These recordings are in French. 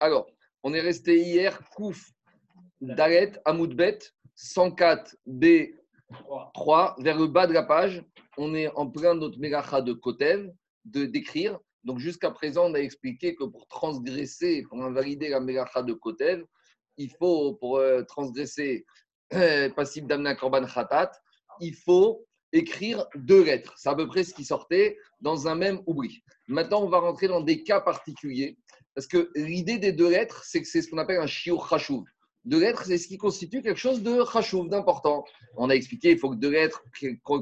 Alors, on est resté hier, Kouf, Dalet, Amoudbet, 104 B3, vers le bas de la page. On est en plein notre Melacha de Kotev, de d'écrire. Donc, jusqu'à présent, on a expliqué que pour transgresser, pour invalider la Melacha de Kotev, il faut, pour euh, transgresser euh, Passif d'Amna Korban Khatat, il faut écrire deux lettres. C'est à peu près ce qui sortait dans un même oubli. Maintenant, on va rentrer dans des cas particuliers. Parce que l'idée des deux lettres, c'est que c'est ce qu'on appelle un shiur chashuv. Deux lettres, c'est ce qui constitue quelque chose de chashuv, d'important. On a expliqué, il faut que deux lettres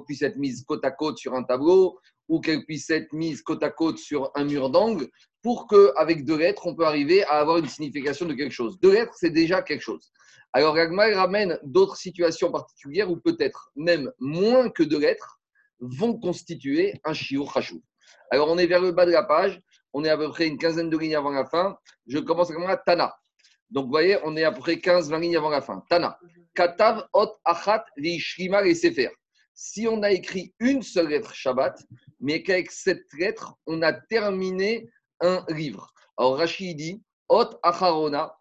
puissent être mises côte à côte sur un tableau ou qu'elles puissent être mises côte à côte sur un mur d'angle pour qu'avec deux lettres, on peut arriver à avoir une signification de quelque chose. Deux lettres, c'est déjà quelque chose. Alors, Ragmar ramène d'autres situations particulières où peut-être même moins que deux lettres vont constituer un shiur chashuv. Alors, on est vers le bas de la page, on est à peu près une quinzaine de lignes avant la fin. Je commence à Tana. Donc, vous voyez, on est à peu près 15-20 lignes avant la fin. Tana. Katav, Ot, Achat, Vishrima et Sefer. Si on a écrit une seule lettre Shabbat, mais qu'avec cette lettre, on a terminé un livre. Alors, Rachid dit Ot, Acharona,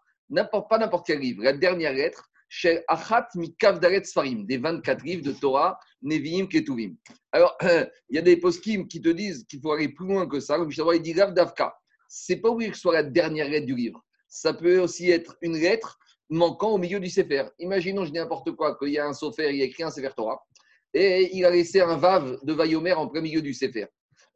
pas n'importe quel livre. La dernière lettre, chez Achat Mikavdaret Sfarim, des 24 livres de Torah, Nevi'im, Ketuvim. Alors, il y a des poskim qui te disent qu'il faut aller plus loin que ça. Il dit Rav Davka. C'est pas obligé que ce soit la dernière lettre du livre. Ça peut aussi être une lettre manquant au milieu du Sefer. Imaginons, je dis n'importe quoi, qu'il y a un Sefer, il a écrit un Sefer Torah, et il a laissé un Vav de Vayomer en plein milieu du Sefer.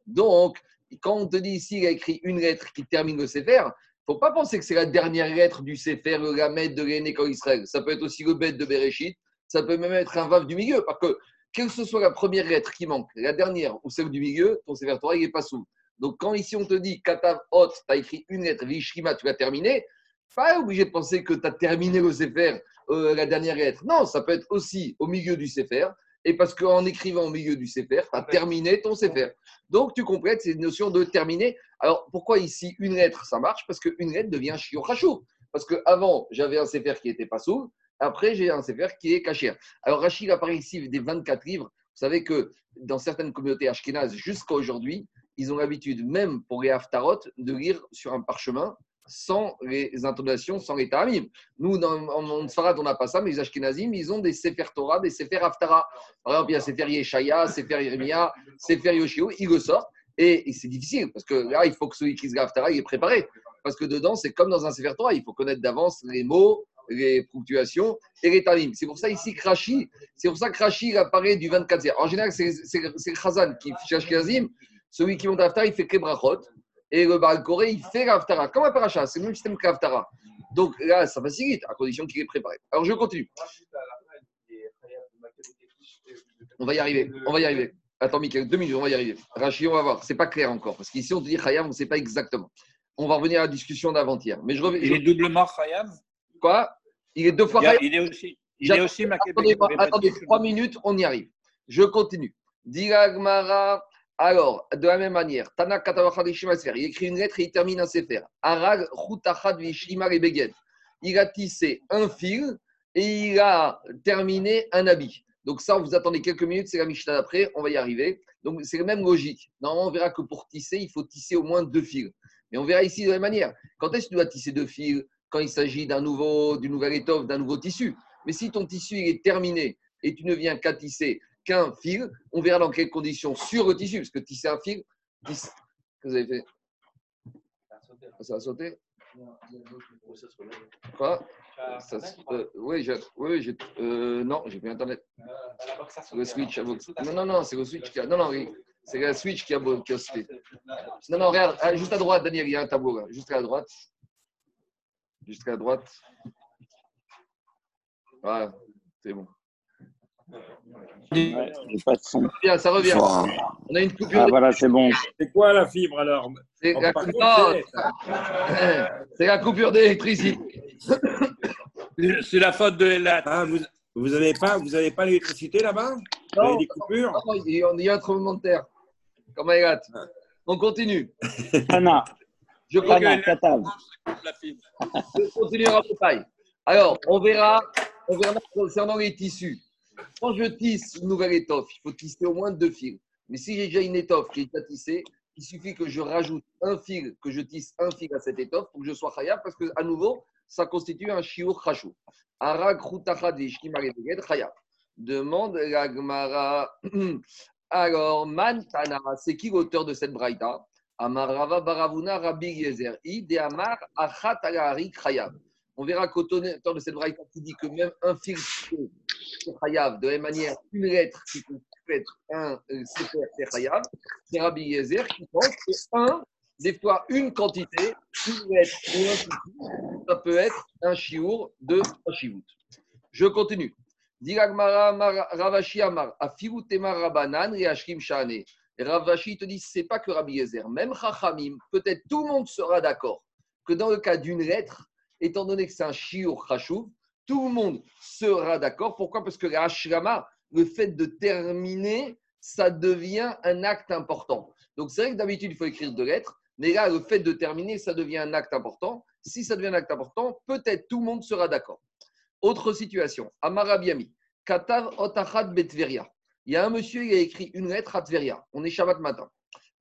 Donc, quand on te dit ici, il a écrit une lettre qui termine le Sefer, faut pas penser que c'est la dernière lettre du Sefer, le Ramed de l'école Israël. Ça peut être aussi le bête de Bereshit. Ça peut même être un vav du milieu. Parce que, quelle que ce soit la première lettre qui manque, la dernière ou celle du milieu, ton Sefer Torah, il n'est pas sous. Donc, quand ici on te dit Katav Hot, tu as écrit une lettre, Vishrima, tu l'as terminé, pas obligé de penser que tu as terminé le Sefer, euh, la dernière lettre. Non, ça peut être aussi au milieu du Sefer et parce qu'en écrivant au milieu du Sefer, tu as terminé ton Sefer. Donc, tu complètes cette notion de terminer. Alors, pourquoi ici une lettre, ça marche? Parce qu'une lettre devient Shiur Parce qu'avant, j'avais un Sefer qui n'était pas sourd. Après, j'ai un Sefer qui est caché. Alors, Rachid apparaît ici des 24 livres. Vous savez que dans certaines communautés ashkénazes, jusqu'à aujourd'hui, ils ont l'habitude, même pour les haftarot, de lire sur un parchemin sans les intonations, sans les ta'amim. Nous, dans, en Sfarad, on n'a pas ça, mais les Ashkenazim, ils ont des Sefer Torah, des Sefer Haftara. Par exemple, il y a Sefer Yeshaya, Sefer Yeremia, Sefer Yoshio, ils le sortent. Et, c'est difficile, parce que là, il faut que celui qui se Haftara, il est préparé. Parce que dedans, c'est comme dans un Sefer Torah, il faut connaître d'avance les mots, les ponctuations et les ta'amim. C'est pour ça ici que c'est pour ça que Rashi apparaît du 24 En général, c'est Khazan qui cherche Ashkenazim. Celui qui monte Haftara, il fait Kebrachot. Et le Baal Koré, il fait l'Aftara, comme un paracha, c'est le même système que l'Aftara. Donc là, ça facilite, à condition qu'il est préparé. Alors je continue. On va y arriver, on va y arriver. Attends, Michael, deux minutes, on va y arriver. Rachid, on va voir. C'est pas clair encore, parce qu'ici, on te dit Khayam, on ne sait pas exactement. On va revenir à la discussion d'avant-hier. Mais je reviens. Il est doublement Khayam Quoi? Il est deux fois Khayam Il est aussi. Il est aussi Attendez, attendez trois minutes, on y arrive. Je continue. Diragmara. Alors, de la même manière, Tana il écrit une lettre et il termine un sefer. Arag Il a tissé un fil et il a terminé un habit. Donc ça, vous attendez quelques minutes, c'est la Mishnah d'après, on va y arriver. Donc c'est la même logique. Normalement, on verra que pour tisser, il faut tisser au moins deux fils. Mais on verra ici de la même manière. Quand est-ce que tu dois tisser deux fils? Quand il s'agit d'un nouveau, d'une nouvelle étoffe, d'un nouveau tissu. Mais si ton tissu est terminé et tu ne viens qu'à tisser qu'un fil. On verra dans quelles conditions sur le tissu, parce que tisser un fil, Qu'est-ce que vous avez fait? Ça a sauté Quoi? Ça, euh, Oui, je, oui je, euh, non, j'ai plus Internet. Le switch a Non, non, non, c'est le switch qui a. Non, non, c'est le switch qui a, qui a sauté. Non, non, regarde, ah, juste à droite, Daniel, il y a un tableau là. Juste à droite. Juste à droite. Voilà, c'est bon. Ouais, pas de son. Ça revient. On a une coupure. Ah, voilà, c'est bon. C'est quoi la fibre alors? C'est la, la, coupure d'électricité. C'est la faute de la. Ah, vous vous n'avez pas, vous avez pas l'électricité là-bas? Vous avez des coupures? non, il y a un tremblement de terre. Comme à On continue. Tana. Je crois que Katav. Je continue. Alors, on verra, on verra concernant les tissus. Quand je tisse une nouvelle étoffe, il faut tisser au moins deux fils. Mais si j'ai déjà une étoffe qui est déjà tissée, il suffit que je rajoute un fil, que je tisse un fil à cette étoffe pour que je sois chayav, parce que à nouveau, ça constitue un shiur chashou. Arag chayav. Demande la Gemara. Alors, Mantana, c'est qui l'auteur de cette braïta? Amarava Baravuna Rabbi Yezer. Amar Achat Chayav. On verra qu'auteur de cette braïta qui dit que même un fil c'est Chayav, de la même manière, une lettre qui peut être un euh, sefer, c'est Chayav. C'est Rabbi Yezer qui pense que un, des une quantité, une lettre ça peut être un chiour de Hashivut. Je continue. Ravashi Amar, Rabanan et. Ravashi te dit, c'est pas que Rabbi Yezer, même Chachamim, peut-être tout le monde sera d'accord que dans le cas d'une lettre, étant donné que c'est un shiur chachouv, tout le monde sera d'accord. Pourquoi? Parce que la hashrama, le fait de terminer, ça devient un acte important. Donc c'est vrai que d'habitude, il faut écrire deux lettres, mais là, le fait de terminer, ça devient un acte important. Si ça devient un acte important, peut-être tout le monde sera d'accord. Autre situation, Amarabiami, Katav Otachat Betveria. Il y a un monsieur qui a écrit une lettre à Tveria. On est Shabbat matin.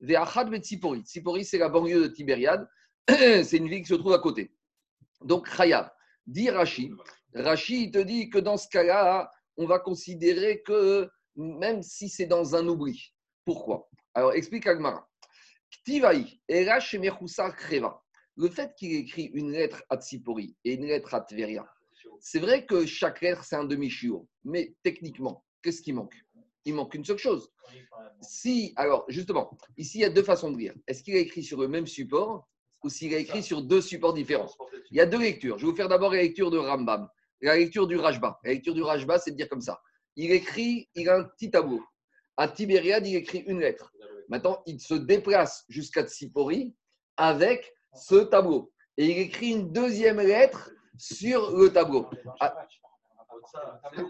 Veachat Betsipori. Tsipori, c'est la banlieue de Tibériade. c'est une ville qui se trouve à côté. Donc, Chayav. Dit Rashi. Rashi, il te dit que dans ce cas-là, on va considérer que même si c'est dans un oubli. Pourquoi? Alors, explique Agmara. Erash Kreva. Le fait qu'il écrit une lettre à Tsipori et une lettre à Tveria, c'est vrai que chaque lettre, c'est un demi-chiot. Mais techniquement, qu'est-ce qui manque? Il manque une seule chose. Si, alors, justement, ici, il y a deux façons de lire. Est-ce qu'il a écrit sur le même support ou s'il a écrit sur deux supports différents? Il y a deux lectures. Je vais vous faire d'abord la lecture de Rambam, la lecture du Rajba. La lecture du Rajba, c'est de dire comme ça. Il écrit, il a un petit tableau. À Tibériade, il écrit une lettre. Maintenant, il se déplace jusqu'à Tsipori avec ce tableau. Et il écrit une deuxième lettre sur le tableau. Ah,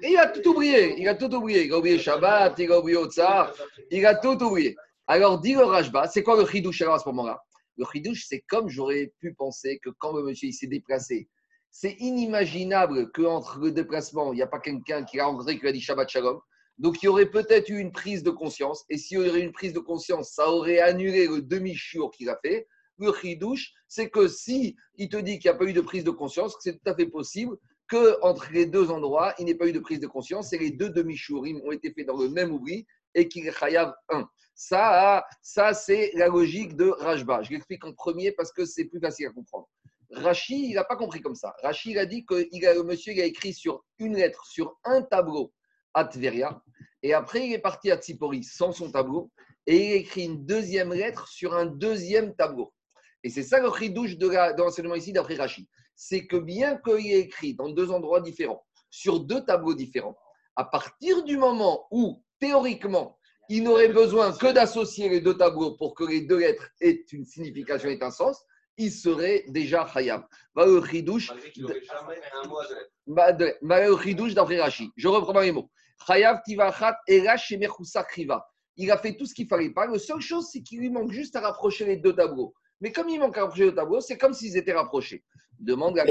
il a tout oublié, il a tout oublié. Il a oublié Shabbat, il a oublié Otsar, il a tout oublié. Alors, dit le Rajba, c'est quoi le chidouche alors à ce moment-là? Le chidouche, c'est comme j'aurais pu penser que quand le monsieur s'est déplacé, c'est inimaginable qu'entre le déplacement, il n'y a pas quelqu'un qui a rencontré qui a dit Shabbat Shalom. Donc, il y aurait peut-être eu une prise de conscience. Et s'il y aurait eu une prise de conscience, ça aurait annulé le demi-chiour qu'il a fait. Le chidouche, c'est que si il te dit qu'il n'y a pas eu de prise de conscience, c'est tout à fait possible que entre les deux endroits, il n'y ait pas eu de prise de conscience et les deux demi-chourim ont été faits dans le même oubli et qu'il chayav un. Ça, ça c'est la logique de Rajba. Je l'explique en premier parce que c'est plus facile à comprendre. Rashi, il n'a pas compris comme ça. Rashi, il a dit que le monsieur il a écrit sur une lettre, sur un tableau à Tveria, et après il est parti à Tsipori sans son tableau, et il a écrit une deuxième lettre sur un deuxième tableau. Et c'est ça le chidouche de l'enseignement ici d'après Rashi. C'est que bien qu'il ait écrit dans deux endroits différents, sur deux tableaux différents, à partir du moment où, théoriquement, il n'aurait besoin que d'associer les deux tableaux pour que les deux lettres aient une signification et un sens, il serait déjà Hayab. Va le chidouche. le chidouche d'après Rashi. Je reprends les mots. Chayav tivachat erash kriva. Il a fait tout ce qu'il fallait pas. La seule chose, c'est qu'il lui manque juste à rapprocher les deux tableaux. Mais comme il manque à rapprocher le tableau, c'est comme s'ils étaient rapprochés. Demande à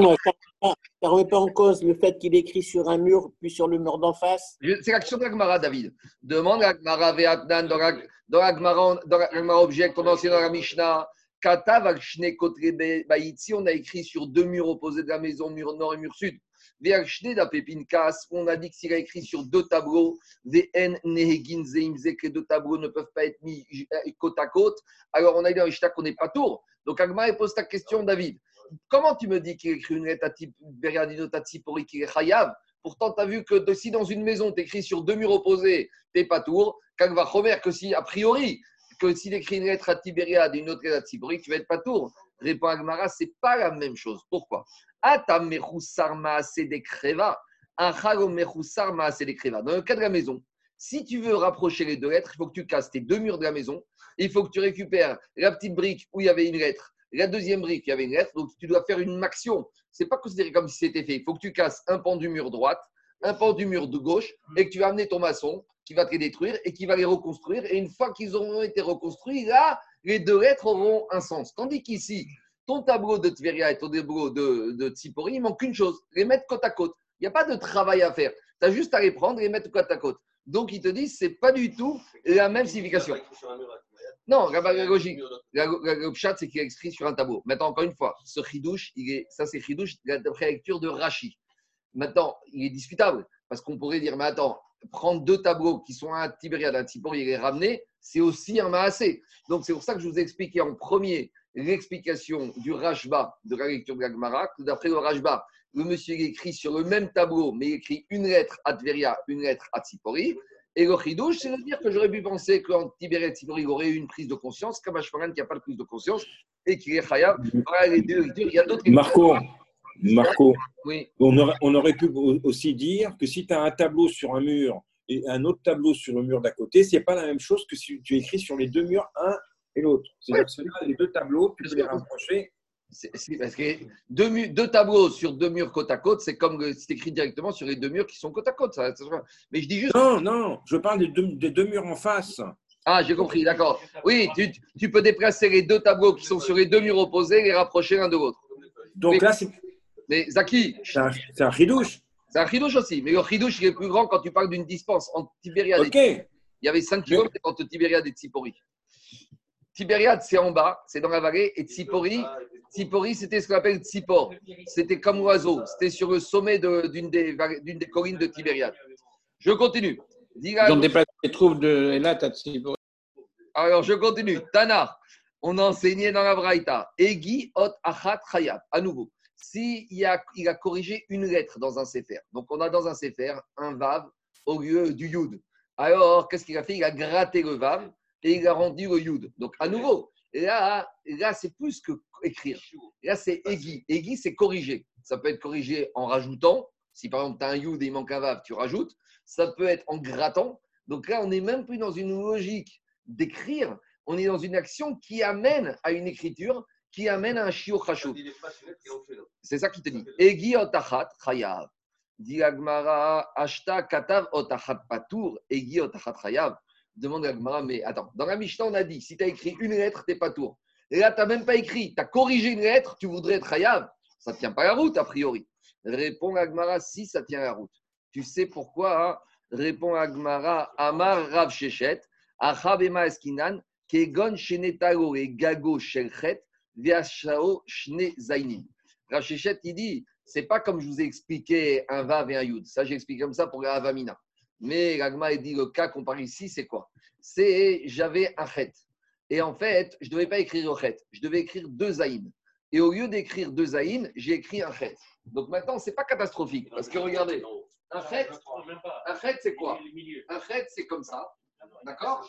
Non, ça ne remet pas en cause le fait qu'il écrit sur un mur, puis sur le mur d'en face? C'est l'action de l'Agmara, David. Demande à Veatnan, dans l'Agmara Object, on a dans la Mishnah. Baïtsi, on a écrit sur deux murs opposés de la maison, mur nord et mur sud. On a dit que s'il a écrit sur deux tableaux, Nehegin que les deux tableaux ne peuvent pas être mis côte à côte. Alors on a dit dans Ishta qu'on n'est pas tour. Donc Agma pose ta question, David. Comment tu me dis qu'il écrit une lettre à type Beriadino Tatsipori qui est Chayav? Pourtant, tu as vu que si dans une maison, tu écris sur deux murs opposés, tu n'es pas tour. Kagva que si, a priori, que s'il écrit une lettre à Tibériade et une autre à Tsipori, tu vas être pas tour. Répond Agmara, c'est pas la même chose. Pourquoi? Mechusarma Sedekreva. Un Chagom Mechusarma Sedekreva. Dans le cas de la maison, si tu veux rapprocher les deux lettres, il faut que tu casses tes deux murs de la maison. Il faut que tu récupères la petite brique où il y avait une lettre, la deuxième brique, il y avait une lettre. Donc, tu dois faire une action. Ce n'est pas considéré comme si c'était fait. Il faut que tu casses un pan du mur droite, un pan du mur de gauche et que tu vas ton maçon qui va les détruire et qui va les reconstruire. Et une fois qu'ils auront été reconstruits, là, les deux lettres auront un sens. Tandis qu'ici, ton tableau de Tveria et ton tableau de, de Tsipori, il manque une chose, les mettre côte à côte. Il n'y a pas de travail à faire. Tu as juste à les prendre et les mettre côte à côte. Donc, ils te disent, ce n'est pas du tout la même signification. Non, la, la le pshat, c'est qu'il est écrit sur un tableau. Maintenant, encore une fois, ce chidouche, il est, ça c'est chidouche la lecture de Rashi. Maintenant, il est discutable parce qu'on pourrait dire, mais attends, prendre deux tableaux qui sont un Tibériade, un Tzipori et les ramener, c'est aussi un Maasé. Donc c'est pour ça que je vous ai expliqué en premier l'explication du Rashba de la lecture de la d'après le Rashba, le monsieur il écrit sur le même tableau, mais il écrit une lettre à Tveria, une lettre à Tzipori. Et le chidouche, c'est de dire que j'aurais pu penser qu'en Tibériade et Tzipori, il aurait eu une prise de conscience, comme Ashmaran qui n'a pas de prise de conscience, et qu'il est. Voilà les deux lectures. Il y a d'autres Marco, Marco, Oui. on aurait, on aurait pu au- aussi dire que si tu as un tableau sur un mur et un autre tableau sur le mur d'à côté, c'est pas la même chose que si tu écris sur les deux murs, un et l'autre. C'est-à-dire que ceux-là, les deux tableaux, tu peux les rapprocher. C'est- c'est parce que deux, deux tableaux sur deux murs côte à côte, c'est comme le- c'est écrit directement sur les deux murs qui sont côte à côte. ça- ça mais je dis juste. Non, non, je parle des deux, des deux murs en face. Ah, j'ai compris, d'accord. Oui, tu, tu peux déplacer les deux tableaux qui sont sur les deux murs opposés et les rapprocher l'un de l'autre. Donc Mais- là, c'est Mais Zaki, c'est un, c'est un ridouche. c'est un chidouche aussi. Mais le chidouche, il est plus grand quand tu parles d'une dispense entre Tibériade Ok, et Il y avait 5 km entre Tibériade et Tsipori. Tibériade, c'est en bas, c'est dans la vallée. Et Tsipori, Tsipori c'était ce qu'on appelle Tsipor. C'était comme oiseau. C'était sur le sommet de- d'une des, d'une des collines de Tibériade. Je continue. Ils ont déplacé les troupes de Elat à Tzipori. Alors, je continue. Tana, on a enseigné dans la Braïta. Egi ot achat chayat. À nouveau, si il a, il a corrigé une lettre dans un sefer. Donc, on a dans un sefer un vav au lieu du yud. Alors, qu'est-ce qu'il a fait? Il a gratté le vav et il a rendu le yud. Donc, à nouveau, là, là c'est plus que écrire. Là, c'est egi. Egi, c'est corriger. Ça peut être corrigé en rajoutant. Si par exemple, tu as un yud et il manque un vav, tu rajoutes. Ça peut être en grattant. Donc là, on n'est même plus dans une logique d'écrire, on est dans une action qui amène à une écriture, qui amène à un shiur. C'est ça qui te dit. Egi otachat chayav. Dit Agmara, ashta katav otachat patour, egi otachat chayav. Demande Agmara, mais attends, dans la Mishnah, on a dit, si tu as écrit une lettre, t'es patour. Et là, tu n'as même pas écrit, tu as corrigé une lettre, tu voudrais être chayav. Ça ne tient pas la route, a priori. Répond Agmara, si ça tient la route. Tu sais pourquoi hein? Répond Agmara, Amar Rav Shechet, Achabema Eskinan, Kegon Shenetalo et Gago Shelchet, Rav Shechet, il dit, c'est pas comme je vous ai expliqué un Vav et un Yud. Ça, j'ai expliqué comme ça pour la Avamina. Mais l'Agma, il dit, le cas qu'on parle ici, c'est quoi? C'est, j'avais un Chet. Et en fait, je ne devais pas écrire le Chet. Je devais écrire deux Zaïn. Et au lieu d'écrire deux Zaïn, j'ai écrit un Chet. Donc maintenant, ce n'est pas catastrophique. Parce que regardez, un Chet, un c'est quoi? Un Chet, c'est comme ça. D'accord?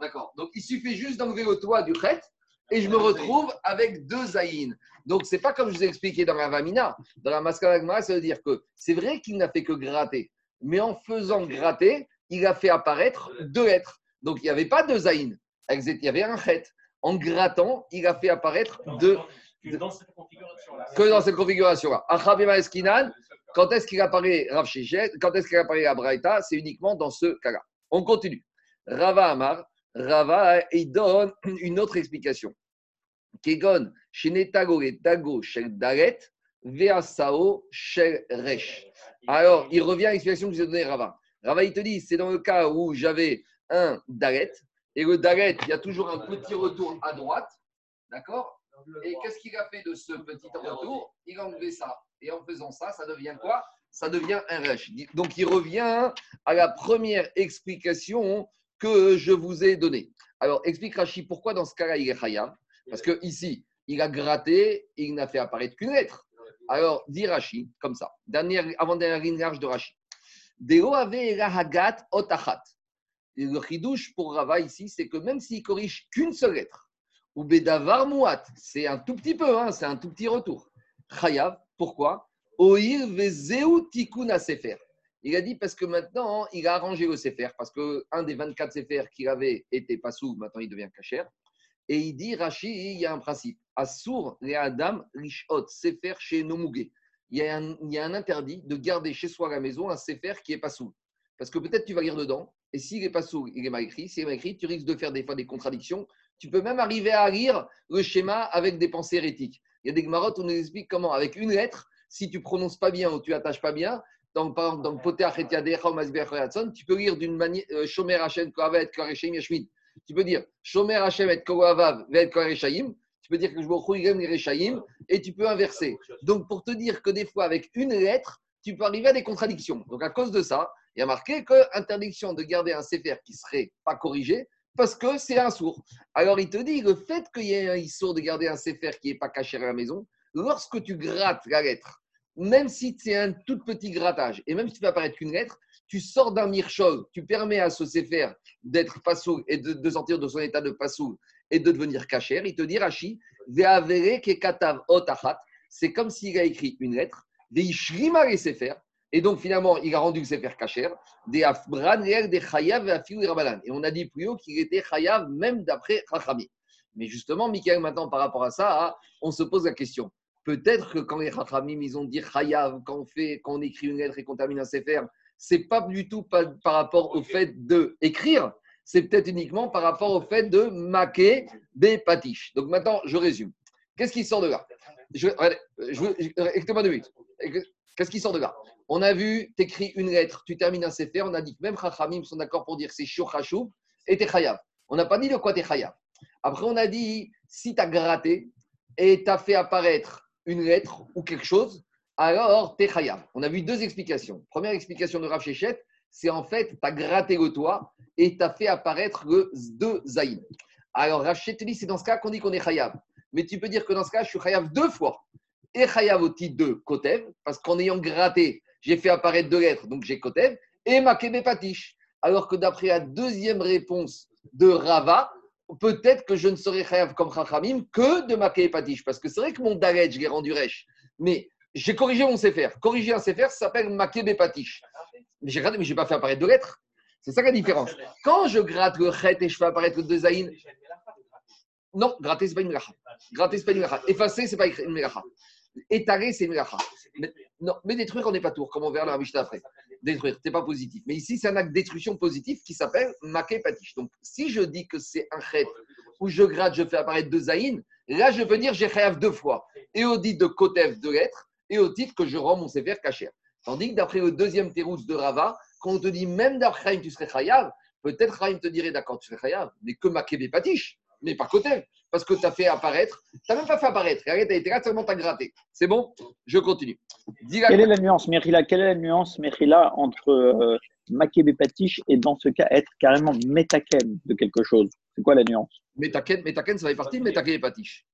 D'accord. Donc il suffit juste d'enlever le toit du Chet et je me retrouve avec deux Zaïn. Donc c'est pas comme je vous ai expliqué dans la Vamina. Dans la Maskalagma, ça veut dire que c'est vrai qu'il n'a fait que gratter. Mais en faisant gratter, il a fait apparaître deux lettres. Donc il n'y avait pas deux Zaïn. Il y avait un Chet. En grattant, il a fait apparaître deux. Que dans cette configuration-là. Que dans cette configuration-là. Eskinan, quand est-ce qu'il apparaît Rav Quand est-ce qu'il apparaît à Braïta C'est uniquement dans ce cas-là. On continue. Rava Amar, Rava, il donne une autre explication. Kegon, et Tago, Dalet, Veasao, Resh. Alors, il revient à l'explication que vous ai donnée, Rava. Rava, il te dit, c'est dans le cas où j'avais un Dalet, et le Dalet, il y a toujours un petit retour à droite, d'accord? Et qu'est-ce qu'il a fait de ce petit retour? Il a enlevé ça. Et en faisant ça, ça devient quoi? Ça devient un Resh. Donc, il revient à la première explication que je vous ai donnée. Alors, explique Rashi pourquoi dans ce cas-là, il est Hayab. Parce que ici, il a gratté il n'a fait apparaître qu'une lettre. Alors, dit Rashi, comme ça, dernière, avant-dernière ligne large de Rashi. Deo ave hagat otachat. Le chidouche pour Rava ici, c'est que même s'il corrige qu'une seule lettre, ou bedavar muat, c'est un tout petit peu, hein, c'est un tout petit retour. Chayav, pourquoi? Oir vezeu sefer. Il a dit parce que maintenant, il a arrangé le sefer, parce qu'un des 24 sefer qu'il avait était pas sous, maintenant il devient kacher. Et il dit, Rashi, il y a un principe. Assour le Adam rishot sefer chez Nomugé. Il y, a un, il y a un interdit de garder chez soi à la maison un sefer qui est pas sous. Parce que peut-être tu vas lire dedans, et s'il n'est pas sous, il est mal écrit. S'il mal écrit, tu risques de faire des fois des contradictions. Tu peux même arriver à lire le schéma avec des pensées hérétiques. Il y a des marottes où on nous explique comment, avec une lettre, si tu prononces pas bien ou tu attaches pas bien, dans, par exemple, dans Poter Achetiadecha ou Masber tu peux lire d'une manière euh, Shomer Hashem Kohavet Koreshem Yashmid. Tu peux dire Shomer Hashem et Koavav et Koreshaim. Tu peux dire que je me les Reshaim et tu peux inverser. Donc, pour te dire que des fois, avec une lettre, tu peux arriver à des contradictions. Donc, à cause de ça, il y a marqué que interdiction de garder un sefer qui serait pas corrigé parce que c'est un sourd. Alors, il te dit le fait qu'il y ait un sourd de garder un sefer qui n'est pas caché à la maison, lorsque tu grattes la lettre, même si c'est un tout petit grattage, et même si tu fais apparaître qu'une lettre, tu sors d'un mirchol, tu permets à ce sefer d'être passoul et de, sortir de son état de passoul et de devenir caché. Il te dit, Rashi, c'est comme s'il a écrit une lettre, sefer, et donc, finalement, il a rendu le Sefer Kacher, des des et Et on a dit plus haut qu'il était Chayav même d'après Chachami. Mais justement, Michael, maintenant, par rapport à ça, on se pose la question. Peut-être que quand les Chachamim, ils ont dit Chayav, quand on, fait, quand on écrit une lettre et qu'on termine un Sefer, c'est pas du tout par, par rapport au fait d'écrire, c'est peut-être uniquement par rapport au fait de maquer des patiches. Donc maintenant, je résume. Qu'est-ce qui sort de là? Je, je, moi deux minutes. Qu'est-ce qui sort de là? On a vu, tu écris une lettre, tu termines un sefer, on a dit que même Chachamim sont d'accord pour dire c'est Shochachou et t'es Chayav. On n'a pas dit de quoi t'es Chayav. Après, on a dit si tu as gratté et tu as fait apparaître une lettre ou quelque chose, alors t'es. On a vu deux explications. Première explication de Rav c'est en fait, tu as gratté le toit et tu as fait apparaître le deux Zaïm. Alors Rav Shechet dit c'est dans ce cas qu'on dit qu'on est Chayav. Mais tu peux dire que dans ce cas, je suis Chayav deux fois et Chayav au titre de Kotev, parce qu'en ayant gratté, j'ai fait apparaître deux lettres, donc j'ai Kotev, et Makebe Patish. Alors que d'après la deuxième réponse de Rava, peut-être que je ne serai Chayav comme Chachamim que de Makebe Patish, parce que c'est vrai que mon Dalet, je l'ai rendu Resh, mais j'ai corrigé mon Sefer. Corriger un Sefer, ça s'appelle Makebe Patish. Mais j'ai gratté, mais je n'ai pas fait apparaître deux lettres. C'est ça la différence. Quand je gratte le Chet et je fais apparaître deux Zayin, non, gratter, ce n'est pas une melacha. Gratter, ce n'est pas une melacha. Effacer, ce pas une melacha. Étaler, c'est une mais, non, mais détruire, on n'est pas tour, comme on verra dans la Mishnah après. Détruire, c'est pas positif. Mais ici, c'est un acte de positif qui s'appelle maké patish. Donc, si je dis que c'est un chet où je gratte, je fais apparaître deux zaïn, là, je veux dire j'ai chayav deux fois. Et au dit de kotev, deux lettres, et au titre que je rends mon sévère caché. Tandis que d'après le deuxième terous de Rava, quand on te dit même d'après tu serais chayav, peut-être Chaim te dirait d'accord, tu serais chayav, mais que maké patish mais pas côté, parce que tu as fait apparaître. Tu n'as même pas fait apparaître. Tu as été là, seulement tu as gratté. C'est bon? Je continue. Quelle est la nuance, Merila? Quelle est la nuance, Merila, entre euh, Patish et dans ce cas être carrément métaken de quelque chose? C'est quoi la nuance? Métaken, métaken, ça fait partie de Makebe Patish.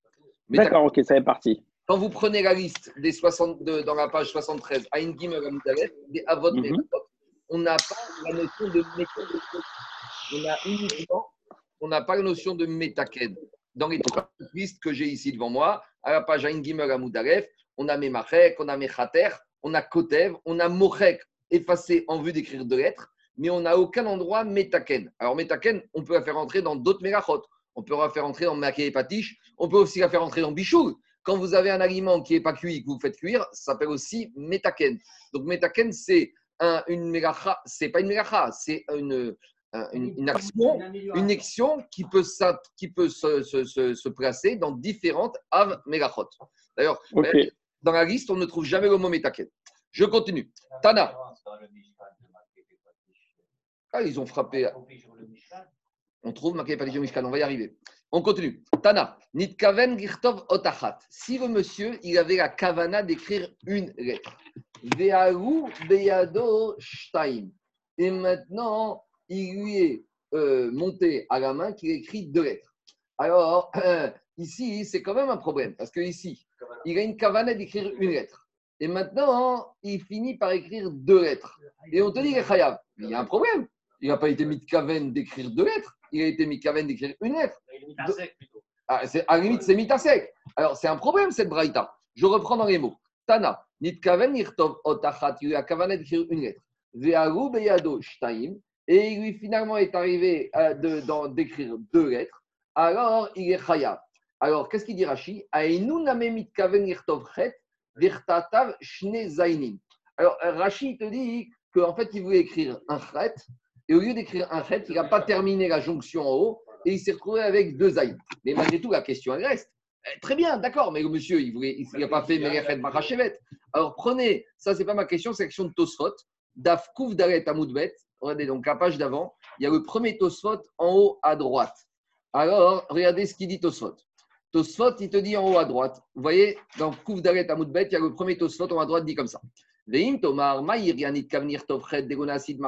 D'accord, ok, ça fait partie. Quand vous prenez la liste des 62 dans la page 73, à Ingim des Avot, mm on n'a pas la notion de méthode. On a uniquement on n'a pas la notion de métaken. Dans les trois listes que j'ai ici devant moi, à la page Gimel Amoudalef, on a Memachek, on a Mechater, on a Kotev, on a Mochek effacé en vue d'écrire deux lettres, mais on n'a aucun endroit Metaken. Alors Metaken, on peut la faire entrer dans d'autres Megachot. On peut la faire entrer dans Maké. On peut aussi la faire entrer dans Bichoul. Quand vous avez un aliment qui n'est pas cuit que vous faites cuire, ça s'appelle aussi Metaken. Donc Metaken, c'est un, une c'est pas une Megacha, c'est une, une, action, une action qui peut, qui peut se, se, se, placer dans différentes Av Megachot. D'ailleurs, dans la liste, on ne trouve jamais le mot Metaken. Je continue. Tana. Ah, ils ont frappé. On trouve Maké Mishkan, on va y arriver. On continue. Tana. Nitkaven Girtov Otachat. Si le monsieur, il avait la kavana d'écrire une lettre. Veahu Beyado Shtaim. Et maintenant, il lui est euh, monté à la main qu'il écrit deux lettres. Alors, ici, c'est quand même un problème, parce que ici, il a une cavane d'écrire une lettre. Et maintenant, il finit par écrire deux lettres. Et on te dit, il y a un problème. Il n'a pas été mis de cavane d'écrire deux lettres, il a été mis de cavane d'écrire une lettre. Ah, à la limite, c'est mitasek. Alors, c'est un problème, cette braïta. Je reprends dans les mots. Tana, nitkaven yirtov otachat, il a cavane d'écrire une lettre. Ve'aru beyado shtaim, et il lui finalement est arrivé euh, d'écrire deux lettres, alors il est chaya. Alors, qu'est-ce qu'il dit Rashi? Alors, Rashi te dit qu'en fait, il voulait écrire un chet, et au lieu d'écrire un chet, il n'a pas terminé la jonction en haut, et il s'est retrouvé avec deux aïn. Mais malgré tout, la question, reste. Eh, très bien, d'accord, mais le monsieur, il n'a pas fait Merechet Marachevet. Alors, prenez, ça, c'est pas ma question, c'est la question de Tosfot, Daf Kouf Amoudbet, regardez donc la page d'avant, il y a le premier Tosfot en haut à droite. Alors, regardez ce qu'il dit Tosfot. Tosfot, il te dit en haut à droite. Vous voyez, dans Kouf Daret Amoudbet, il y a le premier Tosfot en haut à droite, dit comme ça. Veim Tomar, Maïr Yanit Kavnir Degonasid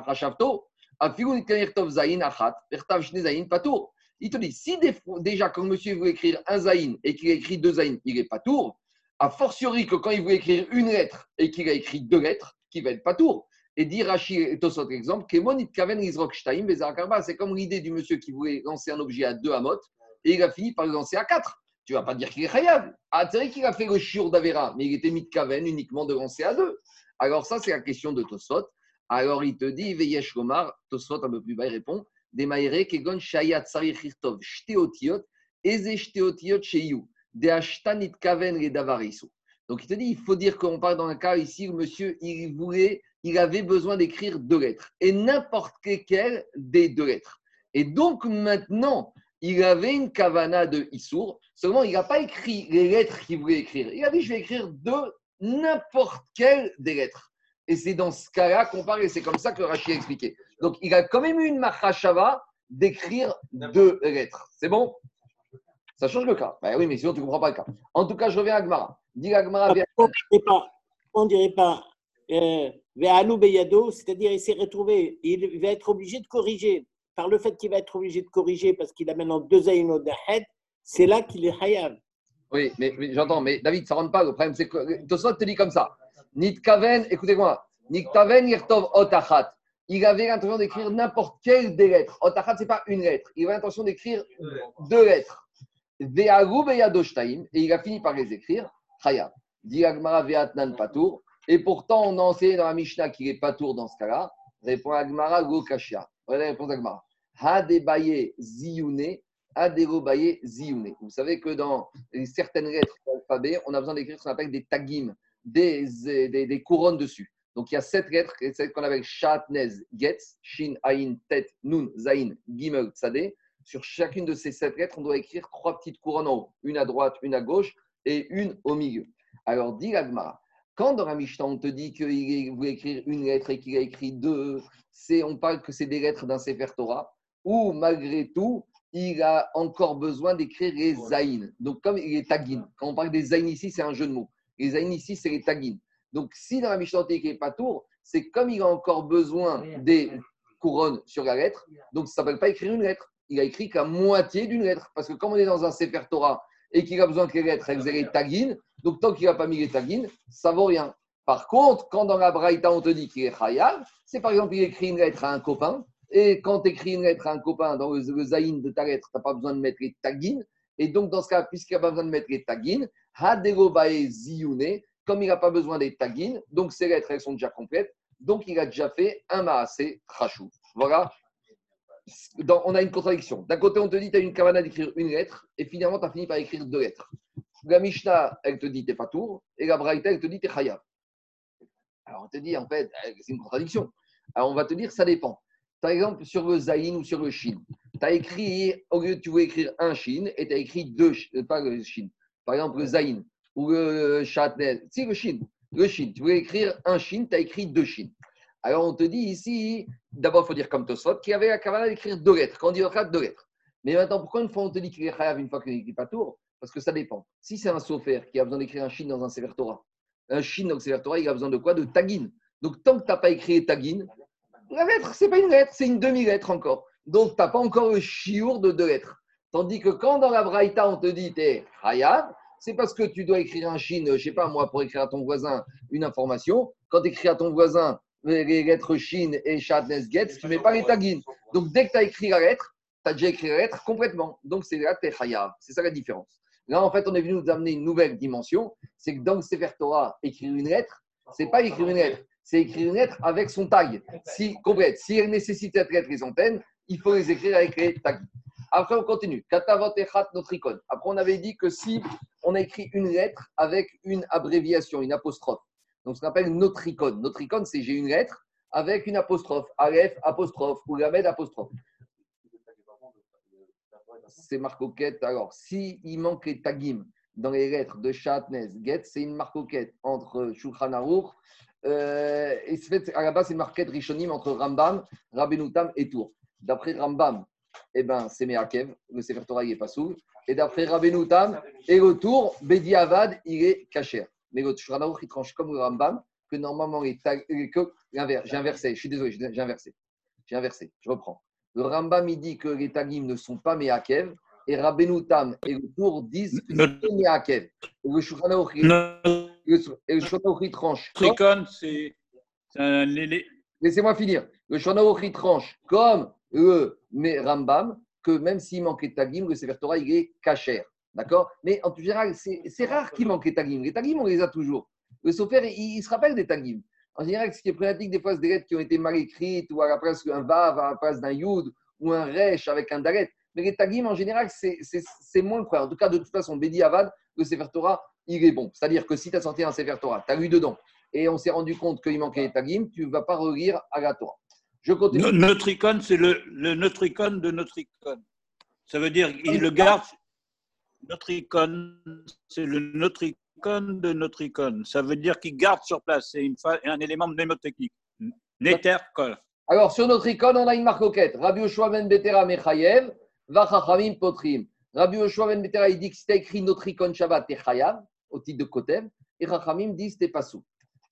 Afigun Kavnir Tov Zayin Achat, Pertav Shne Zayin Patour. Il te dit, si déjà, quand monsieur veut écrire un Zayin et qu'il écrit deux Zayin, il est Patour, a fortiori que quand il veut écrire une lettre et qu'il a écrit deux lettres, qui va être Patour. Et dit Rashi et Tosot, exemple, c'est comme l'idée du monsieur qui voulait lancer un objet à deux amot et il a fini par le lancer à quatre. Tu vas pas dire qu'il est khayab. Ah, c'est vrai qu'il a fait le shiur d'Avera, mais il était mit kaven uniquement de lancer à deux. Alors ça, c'est la question de Tosot. Alors il te dit, Veyesh Lomar, Tosot un peu plus bas, il répond, Des maïre kegon shteotiot, eze shteotiot sheyu, de kaven le davarisu. Donc il te dit, il faut dire qu'on parle dans un cas ici où monsieur, il voulait, il avait besoin d'écrire deux lettres, et n'importe lesquelles des deux lettres. Et donc maintenant, il avait une kavana de Issour, seulement il n'a pas écrit les lettres qu'il voulait écrire. Il a dit, je vais écrire deux, n'importe quelle des lettres. Et c'est dans ce cas-là qu'on parle, et c'est comme ça que Rachid a expliqué. Donc il a quand même eu une machashava d'écrire deux lettres. C'est bon? Ça change le cas. Ben oui, mais sinon tu ne comprends pas le cas. En tout cas, je reviens à Gmara. Dis à Gmara, viens. On dirait pas, on dirait pas euh, c'est-à-dire il s'est retrouvé, il va être obligé de corriger. Par le fait qu'il va être obligé de corriger parce qu'il a maintenant deux aïnos d'ahed, c'est là qu'il est hayab. Oui, mais, j'entends, mais David, ça rentre pas. Le problème, c'est que Tosot te dit comme ça. Nitkaven, écoutez-moi, Nitkaven Yirtov Otachat. Il avait l'intention d'écrire n'importe quelle des lettres. Otachat, ce n'est pas une lettre. Il avait l'intention d'écrire deux lettres. Et il a fini par les écrire. Chayab. Diagmara ve'atnan patour. Et pourtant, on a enseigné dans la Mishnah qu'il n'est pas tour dans ce cas-là. Répond Agmara Gokashia. Regardez la réponse d'Agmara. Hadebaye ziyune, Aderobaye ziyune. Vous savez que dans certaines lettres de l'alphabet, on a besoin d'écrire ce qu'on appelle des tagim, des, couronnes dessus. Donc il y a sept lettres, celles qu'on appelle Shatnez, Getz, Shin, Ain, Tet, Nun, Zain, Gimel, Tzadeh. Sur chacune de ces sept lettres, on doit écrire trois petites couronnes en haut, une à droite, une à gauche et une au milieu. Alors, dit l'Agmara, quand dans la Mishnah, on te dit qu'il voulait écrire une lettre et qu'il a écrit deux, c'est, on parle que c'est des lettres d'un Sefer Torah, ou malgré tout, il a encore besoin d'écrire les zaïn. Donc, comme il est tagin, quand on parle des zaïn ici, c'est un jeu de mots. Les zaïn ici, c'est les tagin. Donc, si dans la Mishnah, on te dit qu'il n'est pas tour, c'est comme il a encore besoin des couronnes sur la lettre, donc ça ne s'appelle pas écrire une lettre. Il a écrit qu'à moitié d'une lettre. Parce que comme on est dans un Sefer Torah et qu'il a besoin que les lettres elles aient les tagines, donc tant qu'il n'a pas mis les tagines, ça vaut rien. Par contre, quand dans la Braïta, on te dit qu'il est Chayav, c'est par exemple, il écrit une lettre à un copain, et quand tu écris une lettre à un copain dans le, le zaïn de ta lettre, tu n'as pas besoin de mettre les tagines, et donc dans ce cas, puisqu'il n'a pas besoin de mettre les tagines, Haderobae ziyune, comme il n'a pas besoin des tagines, donc ces lettres, elles sont déjà complètes, donc il a déjà fait un maasé trachou. Voilà. On a une contradiction. D'un côté, on te dit tu as une cavana d'écrire une lettre, et finalement, tu as fini par écrire deux lettres. La Mishnah, elle te dit t'es pas tour, et la Braïta, elle te dit t'es chayav. Alors on te dit, en fait, euh, c'est une contradiction. Alors on va te dire, ça dépend. Par exemple, sur le zayin ou sur le shin, tu as écrit, au lieu de tu voulais écrire un shin, et tu as écrit deux, euh, pas le shin. Par exemple, le zayin ou le shatnez. Si, le shin. Le shin. Tu voulais écrire un shin, tu as écrit deux shin. Alors on te dit ici, d'abord, il faut dire comme Tosfot, qu'il avait la cavana d'écrire deux lettres. Quand on dit deux lettres. Mais maintenant, pourquoi une fois on te dit qu'il est chayav une fois qu'il n'écrit pas tour Parce que ça dépend. Si c'est un sofer qui a besoin d'écrire un shin dans un Sefer Torah, un shin dans le Sefer Torah, il a besoin de quoi? De tagin. Donc tant que tu n'as pas écrit tagin, la lettre, ce n'est pas une lettre, c'est une demi-lettre encore. Donc tu n'as pas encore le chiour de deux lettres. Tandis que quand dans la Braïta, on te dit t'es chayav, c'est parce que tu dois écrire un shin, je ne sais pas moi, pour écrire à ton voisin une information. Quand tu écris à ton voisin les lettres shin et shatnes get, tu ne mets pas les tagines. Donc dès que tu as écrit la lettre, tu as déjà écrit la lettre complètement. Donc c'est là que tu es chayav. C'est ça la différence. Là, en fait, on est venu nous amener une nouvelle dimension. C'est que dans le Sefer Torah, écrire une lettre, c'est pas écrire une lettre, c'est écrire une lettre avec son tag. Si, complète. Si elle nécessite lettre, les antennes, il faut les écrire avec les tags. Après, on continue. Katavot echat notricon. Après, on avait dit que si on a écrit une lettre avec une abréviation, une apostrophe, donc ce qu'on appelle notricon. Notricon, c'est j'ai une lettre avec une apostrophe, Aleph, apostrophe, ou Lamed, apostrophe. C'est marcoquette. Alors, s'il manque les tagim dans les lettres de Shatnez, Get, c'est une marcoquette entre Shulchan Aruch. Euh, et à la base, c'est une marquette Rishonim entre Rambam, Rabbeinu Tam et Tour. d'après Rambam, eh ben, c'est Meakev, le Sefer Torah il est pas sourd. Et d'après Rabbeinu Tam, et le tour, Bedi Avad, il est caché. Mais le Shulchan Aruch, il tranche comme le Rambam, que normalement, les les- que- j'ai inversé, je suis désolé, j'ai inversé. J'ai inversé, je reprends. Le Rambam, il dit que les tagim ne sont pas Meakev, et Rabbeinu Tam et le tour disent que c'est Meakev. Le Shulchan Aruch, il- tranche. tricone, c'est un Laissez-moi finir. Le Shana il tranche comme le Rambam, que même s'il manquait de tagim, le Sefer Torah, il est cachère. D'accord? Mais en général, c'est rare qu'il manque les tagim. Les tagim, on les a toujours. Le Sofer, il, il se rappelle des tagim. En général, ce qui est problématique, des fois, c'est des lettres qui ont été mal écrites, ou à la place d'un vav, à la place d'un yud, ou un resh avec un dalet. Mais les tagim, en général, c'est moins le problème. En tout cas, de toute façon, Bedi Avad, le Sefer Torah, il est bon. C'est-à-dire que si tu as sorti un Sefer Torah, tu as lu dedans, et on s'est rendu compte qu'il manquait les tagim, tu ne vas pas relire à la Torah. Je continue. No- Notricone, c'est le, le Notricone de Notricone. Ça veut dire qu'il le garde. Notricone, c'est le Notricone de Notricone. Ça veut dire qu'il garde sur place. C'est un élément mnémotechnique. Nétercol. Alors, sur notre icône, on a une marque coquette. Rabbi Yoshua ben Betera Mechayev, Vachachamim Potrim. Rabbi Yoshua ben Betera, il dit que si tu écrit notre icône Shabbat, t'es au titre de Kotev, et Chachamim disent t'es pas sous.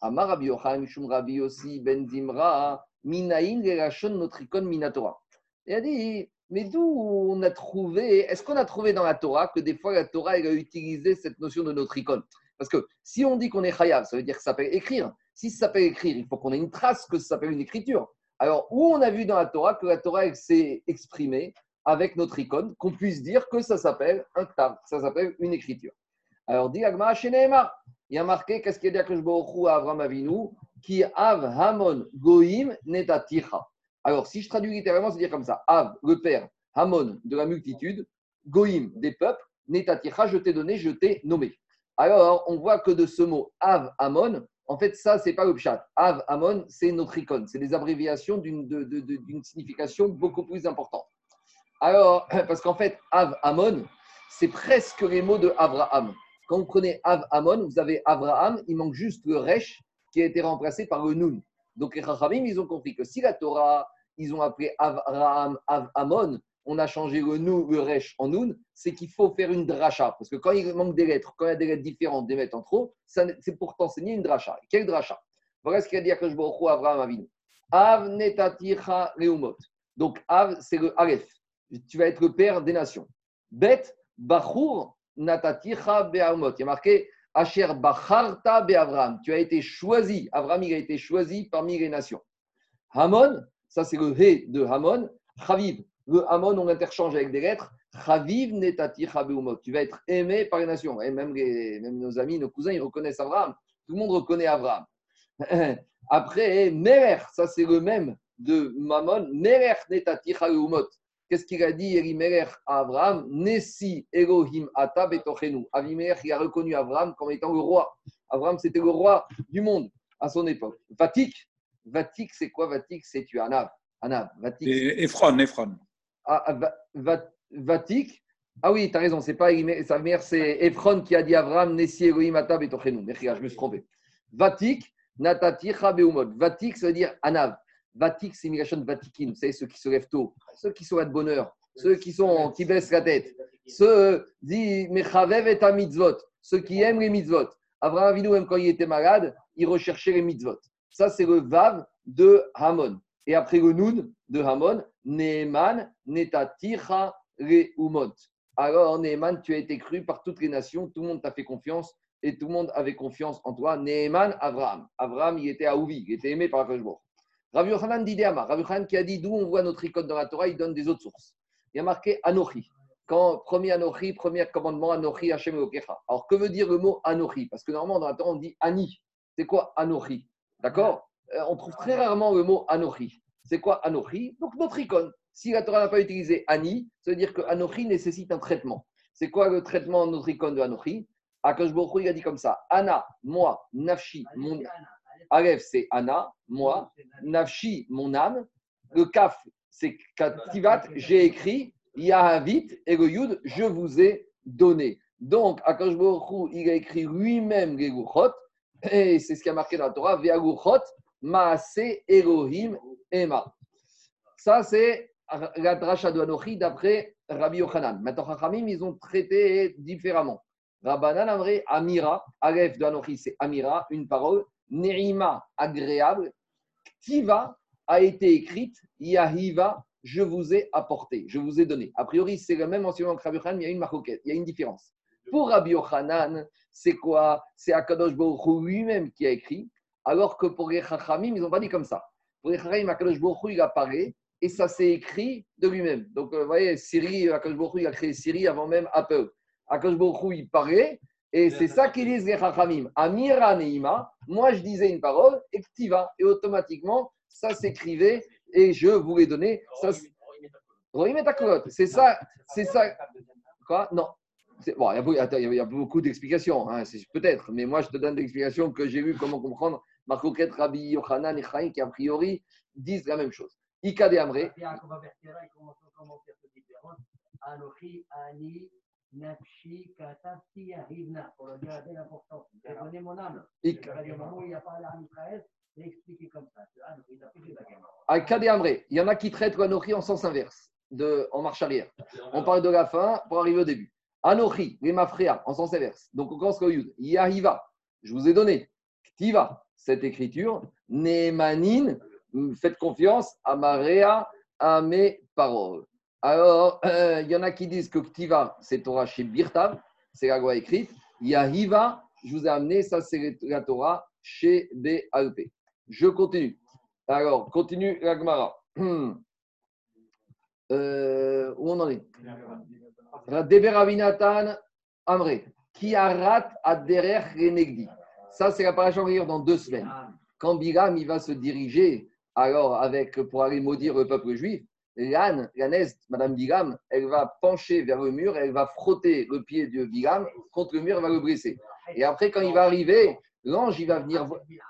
Amar Rabbi Yochaim Shum Rabbi Yossi ben Zimra, Minaïn Gerashon notre icône Minatora. Il a dit, mais d'où on a trouvé, est-ce qu'on a trouvé dans la Torah que des fois la Torah a utilisé cette notion de notre icône? Parce que si on dit qu'on est Chayav, ça veut dire que ça s'appelle écrire. Si ça s'appelle écrire, il faut qu'on ait une trace que ça s'appelle une écriture. Alors, où on a vu dans la Torah que la Torah s'est exprimée avec notre icône, qu'on puisse dire que ça s'appelle un ktav, ça s'appelle une écriture. Alors, dit Agma il y a marqué, qu'est-ce qu'il y a dit à Avram Avinu, qui av hamon goim netaticha. Alors, si je traduis littéralement, c'est dire comme ça Av, le père, Hamon, de la multitude, Goïm, des peuples, Netaticha, je t'ai donné, je t'ai nommé. Alors, on voit que de ce mot Av, Hamon, en fait, ça, c'est pas le pshat. Av, Hamon, c'est notre icône. C'est des abréviations d'une signification beaucoup plus importante. Alors, parce qu'en fait, Av, Hamon, c'est presque les mots de Abraham. Quand vous prenez Av, Hamon, vous avez Abraham, il manque juste le Resh qui a été remplacé par le Nun. Donc, les Chachamim, ils ont compris que si la Torah, ils ont appelé Avraham, Av, Hamon, on a changé le nou, le resh en noun, c'est qu'il faut faire une dracha. Parce que quand il manque des lettres, quand il y a des lettres différentes, des lettres en trop, c'est pour t'enseigner une dracha. Quelle dracha? Voilà ce qu'il a dit à Kajborou Avraham Avinu. Av netaticha reumot. Donc, Av, c'est le Aleph. Tu vas être le père des nations. Bet, Bachur, nataticha be'amot. Il y a marqué Asher Bacharta be'Avraham. Tu as été choisi. Avraham, il a été choisi parmi les nations. Hamon, ça c'est le He de Hamon. Chaviv, le Hamon, on l'interchange avec des lettres. Chaviv netati chabeumot. Tu vas être aimé par les nations. Et même, les- même nos amis, nos cousins, ils reconnaissent Abraham. Tout le monde reconnaît Abraham. Après, Merer, ça c'est le même de Mammon. Merer netati chabeumot. Qu'est-ce qu'il a dit Elimelech à Abraham? Nessi Elohim ata betochenu. Avimelech, il a reconnu Abraham comme étant le roi. Abraham, c'était le roi du monde à son époque. Vatik, Vatik, c'est quoi Vatik? C'est tu Anav. Anav, Vatik. Et Ephron, Ephron. Ah, ah, Va- Va- Vatik? Ah oui, tu as raison, c'est pas sa mère, c'est Ephron qui a dit à Abraham Nessi Elohim ata betochenu. Mechia, je me suis trompé. Vatik, Natati Chabeumot. Vatik, ça veut dire Anav. Vatik, c'est Migration de Vatikin. Vous savez, ceux qui se lèvent tôt, ceux qui sont là de bonheur, ceux qui, sont, qui baissent la tête, ceux dit Mechavev et mitzvot, ceux qui aiment les mitzvot. Abraham Avinu, même quand il était malade, il recherchait les mitzvot. Ça, c'est le Vav de Hamon. Et après le Nun de Hamon, Neeman, Netaticha, Reumot. Alors, Neeman, tu as été cru par toutes les nations, tout le monde t'a fait confiance et tout le monde avait confiance en toi. Neeman, Abraham. Abraham, il était Aouvi, il était aimé par Akashbourg. Rabbi Yochanan dit. Rabbi Yochanan qui a dit d'où on voit notre icône dans la Torah, il donne des autres sources. Il y a marqué Anochi. Quand premier Anochi, premier commandement, Anochi, Hashem Elokecha. Alors que veut dire le mot Anochi? Parce que normalement dans la Torah on dit Ani. C'est quoi Anochi? D'accord? Euh, On trouve très rarement le mot Anochi. C'est quoi Anochi? Donc notre icône. Si la Torah n'a pas utilisé Ani, ça veut dire que Anochi nécessite un traitement. C'est quoi le traitement de notre icône de Anochi? Akash Baruch Hu, il a dit comme ça Ana, moi, Nafshi, mon. Aleph, c'est Ana, moi. Nafshi, mon âme. Le Kaf, c'est Kativat, j'ai écrit. Yahavit et le Yud, je vous ai donné. Donc, Akash Baruch Hu, il a écrit lui-même les et c'est ce qui a marqué dans la Torah, Via Luchot, Maase Elohim Ema. Ça, c'est la dracha de d'après Rabbi Yochanan. Maintenant, Chachamim, ils ont traité différemment. Rabbanan Amré, Amira, Aleph de Anochi, c'est Amira, une parole. Nerima, agréable. Ktiva a été écrite, Yahiva, je vous ai apporté, je vous ai donné. A priori, c'est le même enseignement que Rabbi Yochanan, mais il y a une maroquette, il y a une différence. Pour Rabbi Yochanan, c'est quoi? C'est Akadosh Baruch Hu lui-même qui a écrit, alors que pour les Chachamim, ils n'ont pas dit comme ça. Pour les Chachamim, Akadosh Baruch Hu, il apparaît et ça s'est écrit de lui-même. Donc, euh, vous voyez, Siri, Akadosh Baruch Hu, il a créé Siri avant même Apple. Akadosh Baruch Hu, il paraît et c'est ça qu'ils disent les Chachamim. Amira Neima, moi je disais une parole, et Ktiva, et automatiquement, ça s'écrivait et je vous l'ai donné. Ça, Rohim et c'est ça, c'est ça. Quoi? Non. Bon, il y a beaucoup- attends, il y a, il y a beaucoup d'explications, hein, c'est- peut-être, mais moi je te donne des explications que j'ai vues, comment comprendre. Marcoquet, Rabbi Yochanan et Chaim, qui a priori disent la même chose. Ika de Amré, Yaakov Avertera, il commence à commenter cette différence. Anochi, Ani, Nafshi, Katafti, Arivna, pour le dire avec l'importance. J'ai donné mon âme. Ik- Il y a un moment où il a parlé à Israël, il a expliqué comme ça. Ah, il. Ika de Amré, y en a qui traitent l'Anochi en sens inverse, de, en marche arrière. On parle de la fin pour arriver au début. Anochi, les en sens inverse. Donc on commence Yud. Yahiva, je vous ai donné. Ktiva, cette écriture. Nemanin, faites confiance à Marea, à mes paroles. Alors, euh, il y en a qui disent que Ktiva, c'est Torah chez Birtav, c'est la loi écrite. Yahiva, je vous ai amené, ça c'est la Torah chez Béalpé. Je continue. Alors, continue la Gemara. Euh, où on en est? Deber Avinatan Amré. Qui arat aderer renegdi. Ça, c'est la paracha qu'on va lire dans deux semaines. Quand Bilam il va se diriger alors avec, pour aller maudire le peuple juif, l'âne, l'ânesse, Madame Bilam, elle va pencher vers le mur, elle va frotter le pied de Bilam contre le mur, elle va le briser. Et après, quand il va arriver, l'ange, il va venir,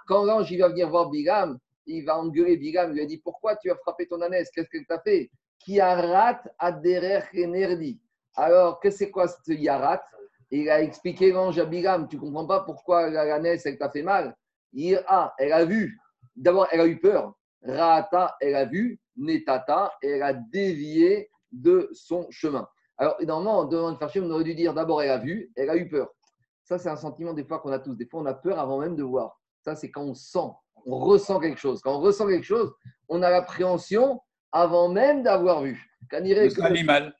quand l'ange, il va venir voir Bilam, il va engueuler Bilam, il lui a dit Pourquoi tu as frappé ton ânesse? Qu'est-ce qu'elle t'a fait? Qui arat aderer renegdi. Alors, qu'est-ce que c'est quoi ce yarat? Il a expliqué l'ange à Bilam, tu comprends pas pourquoi la l'ânesse, elle t'a fait mal? Ira, elle a vu. D'abord, elle a eu peur. Rata, elle a vu. Netata, elle a dévié de son chemin. Alors, normalement, devant le farchim, on aurait dû dire d'abord, elle a vu, elle a eu peur. Ça, c'est un sentiment des fois qu'on a tous. Des fois, on a peur avant même de voir. Ça, c'est quand on sent, on ressent quelque chose. Quand on ressent quelque chose, on a l'appréhension avant même d'avoir vu. Quand il que- l'animal.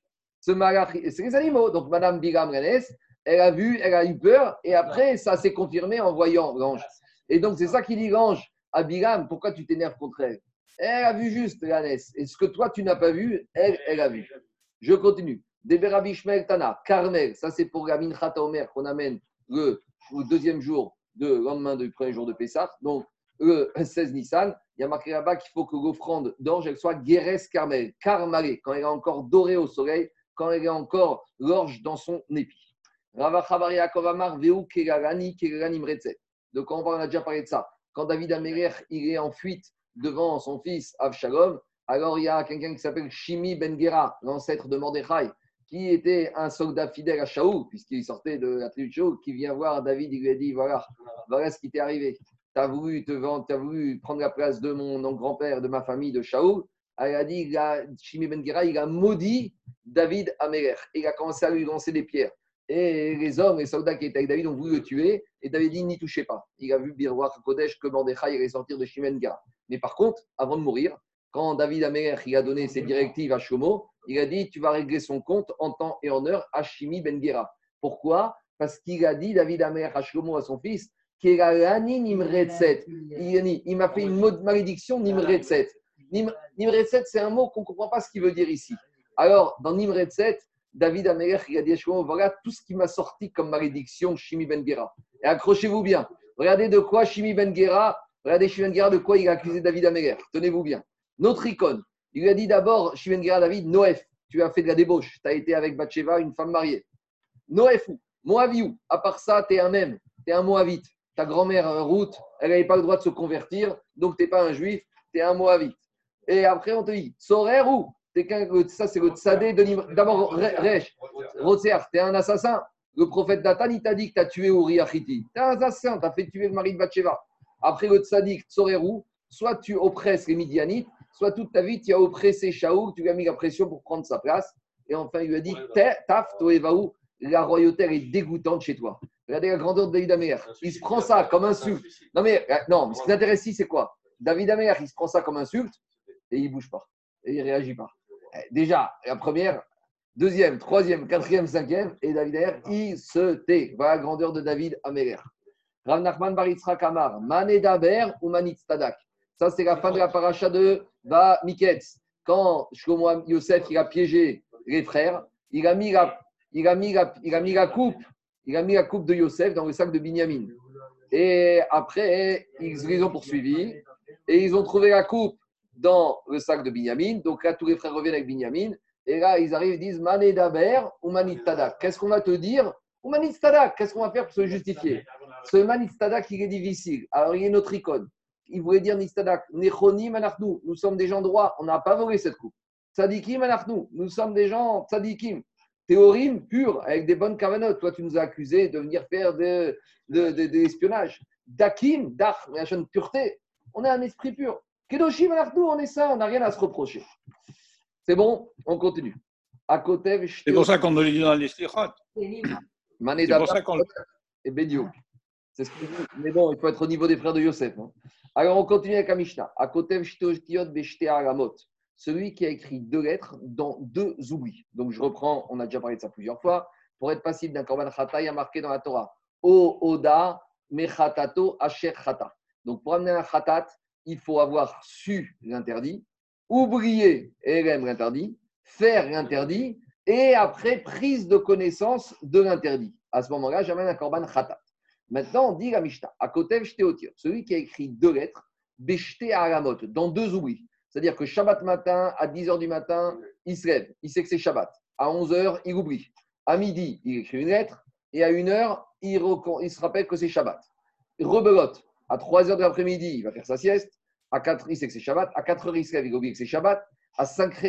Ce malach, c'est les animaux. Donc, Madame Bigam Renes, elle a vu, elle a eu peur, et après, ça s'est confirmé en voyant l'ange. Et donc, c'est ça qui dit l'ange à Bigam, pourquoi tu t'énerves contre elle? Elle a vu juste l'ânesse. Et ce que toi, tu n'as pas vu, elle, elle a vu. Je continue. Deberabi Shmel Tana, Carmel, ça c'est pour la Minchata Omer qu'on amène le, le deuxième jour, de lendemain du premier jour de Pessah. Donc, le 16 Nissan, il y a marqué là-bas qu'il faut que l'offrande elle soit Guérès Carmel, Carmalé, quand elle est encore dorée au soleil, quand elle est encore l'orge dans son épi. Donc, on a déjà parlé de ça. Quand David Améler, il est en fuite devant son fils Avshalom, alors il y a quelqu'un qui s'appelle Shimi Ben Gera, l'ancêtre de Mordechai, qui était un soldat fidèle à Shaoul, puisqu'il sortait de la tribu de qui vient voir David, il lui a dit voilà, voilà ce qui t'est arrivé. Tu as voulu te as voulu prendre la place de mon grand-père, de ma famille, de Shaoul. Elle a dit, il a- Shimi Ben Gera, il a maudit David Améler. Il a commencé à lui lancer des pierres. Et les hommes, les soldats qui étaient avec David ont voulu le tuer. Et David dit, n'y touchez pas. Il a vu Birwach Kodesh que Mordechai allait sortir de Shimi Ben Gera. Mais par contre, avant de mourir, quand David Améler il a donné ses directives à Shomo, il a dit tu vas régler son compte en temps et en heure à Shimi Ben Gera. Pourquoi? Parce qu'il a dit, David Améler à Shomo, à son fils. Il m'a fait une malédiction Nimretset. Nim- Nimretset, c'est un mot qu'on ne comprend pas ce qu'il veut dire ici. Alors, dans Nimretset, David Améler, il a dit voilà tout ce qui m'a sorti comme malédiction Shimi Ben Gera. Et accrochez-vous bien. Regardez de quoi Shimi Ben Gera, regardez Shimi Ben Gera, de quoi il a accusé David Améler. Tenez-vous bien. Notre icône. Il lui a dit d'abord, Shimon Gera David, Noef, tu as fait de la débauche. Tu as été avec Bathsheba, une femme mariée. Noefou, Moaviou, à part ça, tu es un même, tu es un Moavite. Ta grand-mère, euh, Ruth, elle n'avait pas le droit de se convertir, donc tu n'es pas un juif, tu es un Moavite. Et après, on te dit, t'es qu'un- le- ça c'est le tzadé de D'abord, Re- Resh, Rotzer, tu es un assassin. Le prophète Dathan, il t'a dit que tu as tué Uriah Hiti. Tu es un assassin, tu as fait tuer le mari de Bathsheba. Après le tzaddik, Sorerou, soit tu oppresses les Midianites, soit toute ta vie, tu as oppressé Shaoul, tu lui as mis la pression pour prendre sa place. Et enfin, il lui a dit Taf, Toevaou, la royauté est dégoûtante chez toi. Regardez la grandeur de David Amer. Il se prend ça comme insulte. Non, mais euh, non, ce qui t'intéresse ici, c'est quoi? David Amer, il se prend ça comme insulte et il bouge pas. Et il réagit pas. Eh, Déjà, la première, deuxième, troisième, quatrième, cinquième, et David Amer, il se tait. Voilà la grandeur de David Amer. Rav Nachman Baritzra Kamar, Mané Daber ou Manit Stadak. Ça, c'est la fin de la paracha de Va Miketz. Quand Shlomo Yosef il a piégé les frères, il a mis la, il a mis la, il a mis la coupe, il a mis la coupe de Yosef dans le sac de Binyamin. Et après, ils les ont poursuivis et ils ont trouvé la coupe dans le sac de Binyamin. Donc là, tous les frères reviennent avec Binyamin. Et là, ils arrivent et disent Mané Daber ou Manit Tadak. Qu'est-ce qu'on va te dire Ou Manit Tadak Qu'est-ce qu'on va faire pour se justifier Ce Manit Tadak, il est difficile. Alors, il a une autre icône. Il voulait dire Nistadak, Nechoni Manachnu. Nous sommes des gens droits. On n'a pas volé cette coupe. Tzadikim Manachnu. Nous sommes des gens tzadikim. Théorim pur, avec des bonnes cavanotes. Toi, tu nous as accusés de venir faire de, de, de, de l'espionnage. Dakim, Dach, de pureté. On est un esprit pur. Kedoshim Manachnu, on est ça. On n'a rien à se reprocher. C'est bon, on continue. À côté, C'est pour ça qu'on le dit dans les slichot. C'est pour ça qu'on le et. C'est ce que. Mais bon, il faut être au niveau des frères de Yosef. hein. Alors, on continue avec la Mishnah. À côté, Aramot. Celui qui a écrit deux lettres dans deux oublis. Donc, je reprends, on a déjà parlé de ça plusieurs fois. Pour être passible d'un korban chata, il y a marqué dans la Torah O Oda Mechatato Asher Chata. Donc, pour amener un khatat, il faut avoir su l'interdit, oublier Erem l'interdit, faire l'interdit, et après prise de connaissance de l'interdit. À ce moment-là, j'amène un korban khatat. Maintenant, on dit la Mishnah, à côté Shtéotir, celui qui a écrit deux lettres, Beshte Aramot, dans deux oublis. C'est-à-dire que Shabbat matin, à 10h du matin, il se lève, il sait que c'est Shabbat. À 11h, il oublie. À midi, il écrit une lettre, et à 1h, il, recon- il se rappelle que c'est Shabbat. Rebelote, à 3h de l'après-midi, il va faire sa sieste. À 4 il sait que c'est Shabbat. À 4h, il se lève, il oublie que c'est Shabbat. À 5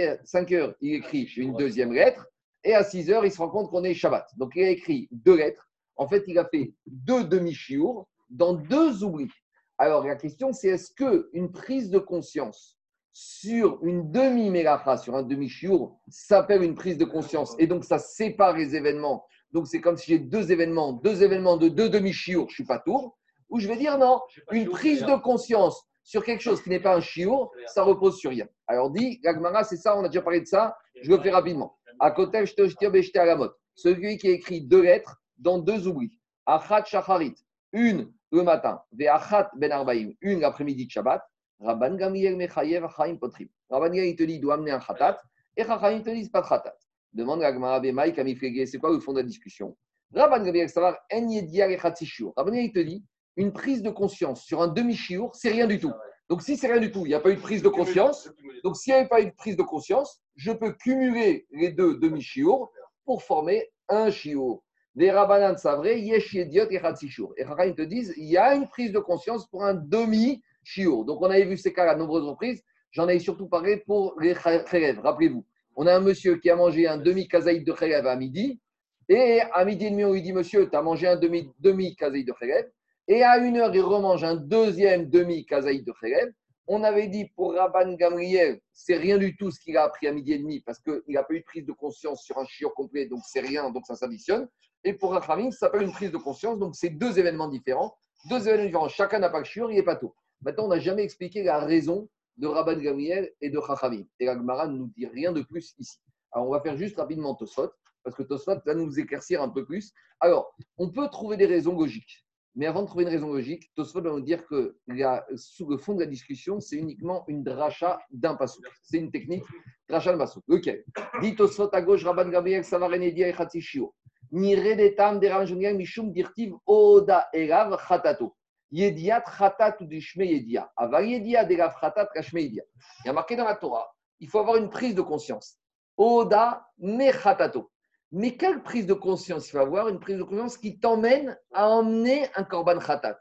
heures, il écrit une deuxième lettre. Et à 6 heures, il se rend compte qu'on est Shabbat. Donc, il a écrit deux lettres. En fait, il a fait deux demi-chiours dans deux oublis. Alors, la question, c'est est-ce qu'une prise de conscience sur une demi-mélacha, sur un demi-chiour, s'appelle une prise de conscience et donc ça sépare les événements. Donc, c'est comme si j'ai deux événements, deux événements de deux demi-chiours, je ne suis pas tour. Ou je vais dire non, une prise de conscience sur quelque chose qui n'est pas un chiour, ça repose sur rien. Alors, dit, l'agmara, c'est ça, on a déjà parlé de ça, je le fais rapidement. À côté, je te à la mode. Celui qui a écrit deux lettres dans deux oublis. Achat shacharit, une le matin, ve'achat ben arbaim, une l'après-midi de Shabbat. Rabban Gamliel mechayev chaim potrim. Rabban Gamliel, il te dit, il doit amener un khatat, et Chachamim te disent pas de khatat. Demande la Gemara Bemaï, Kamiflege, c'est quoi le fond de la discussion? Rabban Gamliel, savoir, en yedia lechatishur. Rabban Gamliel, il te dit, une prise de conscience sur un demi-chiour, c'est rien du tout. Donc, si c'est rien du tout, il n'y a pas eu de prise de conscience. Donc, s'il n'y avait pas eu de prise de conscience, je peux cumuler les deux demi-chiours pour former un chiour. Les rabbanan savraient, yesh yediot et chatzishur. Et Chachamim te disent, il y a une prise de conscience pour un demi-chiour. Donc, on avait vu ces cas à nombreuses reprises. J'en avais surtout parlé pour les chérèves. Rappelez-vous, on a un monsieur qui a mangé un demi-kazaïd de à midi. Et à midi et demi, on lui dit, monsieur, tu as mangé un demi- demi-kazaïd de chérève. Et à une heure, il remange un deuxième demi-kazaïd de chérève. On avait dit pour Rabban Gamriel, c'est rien du tout ce qu'il a appris à midi et demi parce qu'il n'a pas eu de prise de conscience sur un chiot complet, donc c'est rien, donc ça s'additionne. Et pour Rachamim, ça s'appelle une prise de conscience, donc c'est deux événements différents. Deux événements différents, chacun n'a pas le chiot, il n'est pas tout. Maintenant, on n'a jamais expliqué la raison de Rabban Gamriel et de Chachamim. Et la Gemara ne nous dit rien de plus ici. Alors, on va faire juste rapidement Tosfot, parce que Tosfot va nous éclaircir un peu plus. Alors, on peut trouver des raisons logiques. Mais avant de trouver une raison logique, Tosfot va nous dire que la- sous le fond de la discussion, c'est uniquement une dracha d'un pasouk. C'est une technique, dracha d'un pasouk. Lequel Dit Tosfot à gauche, Rabban Gabriel, Savarenedia et Khatishio. Ni redetam de Ramjoniel, Mishum dirtiv Oda Elav Khatato. Yediat Khatat ou Dishme Yedia. Aval Yedia de Elav Khatat Kashme Yedia. Il y a marqué dans la Torah, il faut avoir une prise de conscience. Oda Me Khatato. Mais quelle prise de conscience il faut avoir Une prise de conscience qui t'emmène à emmener un korban khatat.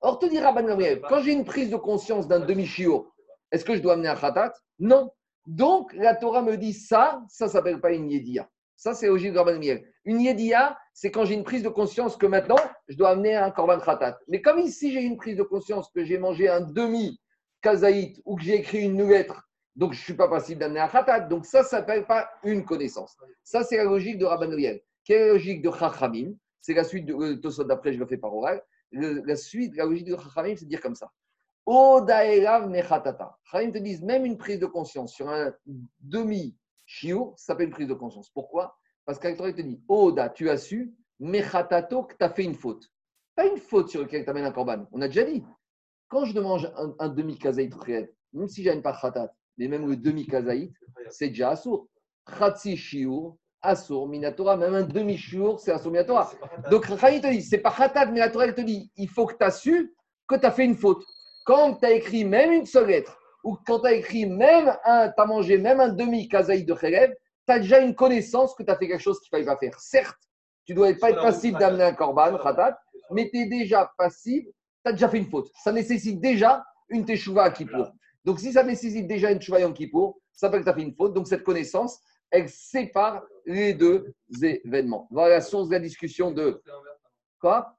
Or, te dit Rabban Gamliel, quand j'ai une prise de conscience d'un demi-chiot, est-ce que je dois amener un khatat? Non. Donc, la Torah me dit ça, ça ne s'appelle pas une yedia. Ça, c'est logique de Rabban Gamliel. Une yedia, c'est quand j'ai une prise de conscience que maintenant, je dois amener un korban khatat. Mais comme ici, j'ai une prise de conscience que j'ai mangé un demi kazaït ou que j'ai écrit une lettre Donc, je ne suis pas passible d'amener un khatat. Donc, ça, ça s'appelle pas une connaissance. Ça, c'est la logique de Rabban. Quelle est la logique de Chachamim? C'est la suite de euh, Tosot d'après, je le fais par oral. La suite, la logique de Chachamim, c'est de dire comme ça. Odaelav mechatata. Chachamim te disent, même une prise de conscience sur un demi-chiour, ça s'appelle une prise de conscience. Pourquoi? Parce il te dit, Oda, tu as su, mechatato, que tu as fait une faute. Pas une faute sur laquelle tu amènes un korban. On a déjà dit. Quand je mange un, un demi-kazaït même si j'aime pas khatat, mais même le demi-kazaït, c'est déjà assour. Khatsi shiur, assour, minatora, même un demi-shiur, c'est assour, minatora. Donc, Chachamim te dit, c'est pas khatat, mais la Torah, elle te dit, il faut que tu as su que tu as fait une faute. Quand tu as écrit même une seule lettre, ou quand tu as écrit même un, tu as mangé même un demi-kazaït de Khérev, tu as déjà une connaissance que tu as fait quelque chose qu'il ne fallait pas faire. Certes, tu ne dois pas être passible d'amener un korban, khatat, mais tu es déjà passible, tu as déjà fait une faute. Ça nécessite déjà une teshuva à Kippour. Donc, si ça nécessite déjà une teshuva en Kippour, ça veut que tu as fait une faute. Donc, cette connaissance, elle sépare les deux événements. Voilà la source de la discussion de. Quoi?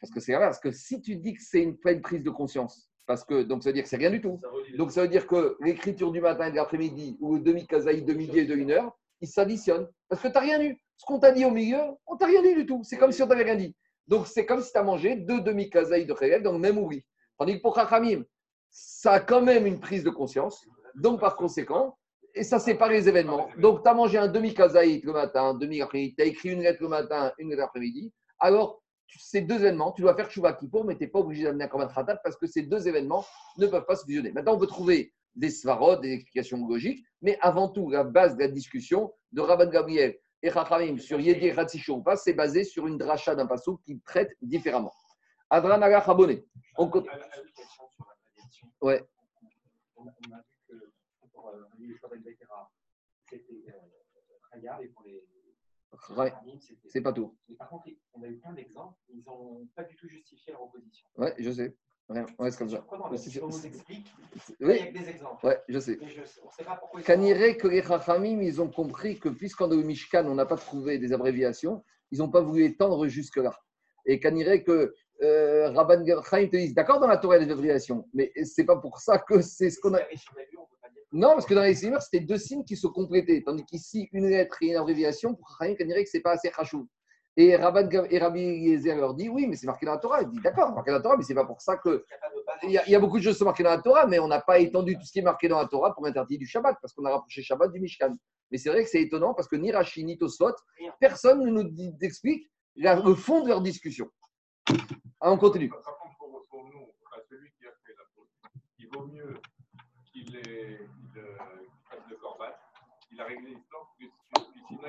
Parce que c'est l'inverse. Parce que si tu dis que c'est une pleine prise de conscience, parce que donc ça veut dire que c'est rien du tout. Donc ça veut dire que l'écriture du matin et de l'après-midi, ou demi-kazaï de midi et de une heure, ils s'additionnent. Parce que tu n'as rien eu. Ce qu'on t'a dit au milieu, on t'a rien dit du tout. C'est comme si on t'avait rien dit. Donc c'est comme si tu as mangé deux demi-kazaï de dans le même oubli. Tandis que pour Chachamim, ça a quand même une prise de conscience. Donc par conséquent, et ça sépare les événements. Donc tu as mangé un demi-kazaït le matin, un demi après-midi, tu as écrit une lettre le matin, une lettre l'après-midi. Alors, ces deux événements, tu dois faire Chouva Kippour, mais tu n'es pas obligé d'amener un Korban Khatat parce que ces deux événements ne peuvent pas se fusionner. Maintenant, on peut trouver des svarot, des explications logiques, mais avant tout, la base de la discussion de Rabban Gabriel et Chachamim sur Yedi Ratzishur pas, c'est basé sur une dracha d'un passou qui traite différemment. Adran Chabone. On Ouais. On a, on a vu que pour euh, les Betera, c'était euh, Khayar et pour les Ouais, c'est pas tout. Mais par contre, on a eu plein d'exemples, ils n'ont pas du tout justifié leur opposition. Ouais, je sais. Ouais, ouais, c'est comme ça. qu'on nous explique, Oui, il y a que des exemples. ouais, je sais. Je, on sait pas pourquoi que les Chachamim, ils ont compris que puisqu'en au Mishkan, on n'a pas trouvé des abréviations, ils n'ont pas voulu étendre jusque-là. Et irait que euh, Rabban Chaim te dise, d'accord, dans la Torah, il y a des abréviations, mais c'est pas pour ça que c'est ce qu'on a. On Non, parce que dans les Simmer, c'était deux signes qui se complétaient. Tandis qu'ici, une lettre et une abréviation, pour Chaim, qu'on dirait que c'est pas assez chachou. Et, Rabban et Rabbi Eliezer leur dit, oui, mais c'est marqué dans la Torah. Il dit, d'accord, marqué dans la Torah, mais c'est pas pour ça que. Il y, a, il y a beaucoup de choses qui sont marquées dans la Torah, mais on n'a pas étendu tout ce qui est marqué dans la Torah pour interdire du Shabbat, parce qu'on a rapproché Shabbat du Mishkan. Mais c'est vrai que c'est étonnant parce que ni Rashi ni Tosfot, personne ne nous dit- explique le fond de leur discussion. Ah, on continue. Par contre, pour, pour nous, enfin, celui qui a fait la faute, il vaut mieux qu'il euh, fasse le corban. Il a réglé l'histoire, sinon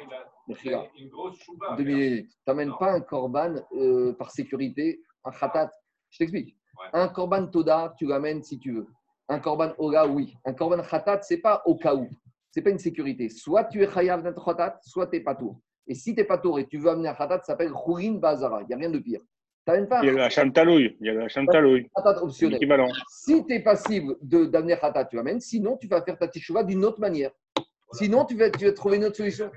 il a, une grosse chouba. Deux minutes. Tu n'amènes pas un korban euh, par sécurité, un khatat. Je t'explique. Ouais. Un korban toda, tu l'amènes si tu veux. Un korban ola, oui. Un korban khatat, c'est pas au cas où. C'est pas une sécurité. Soit tu es chayav d'un khatat, soit tu n'es pas tour. Et si tu n'es pas tour et tu veux amener un khatat, ça s'appelle khourin bazara. Il n'y a rien de pire. Pas Il y a la chantalouille. Il y a la chantalouille. khatat optionnel. L'équivalent. Si tu es passible de- d'amener khatat, tu l'amènes. Sinon, tu vas faire ta teshuva d'une autre manière. Sinon, tu vas, tu vas trouver une autre solution.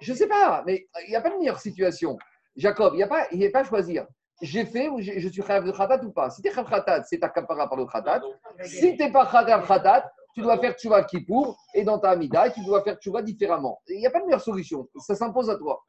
Je ne sais pas, mais il n'y a pas de meilleure situation. Jacob, il n'y a, pas- y a pas à choisir. J'ai fait ou je suis khayav de khatat ou pas? Si tu es khatat, c'est ta kapara par le khatat. Si tu n'es pas khayav khatat, tu dois faire tchouva kippour et dans ta amida, tu dois faire tchouva différemment. Il n'y a pas de meilleure solution. Ça s'impose à toi.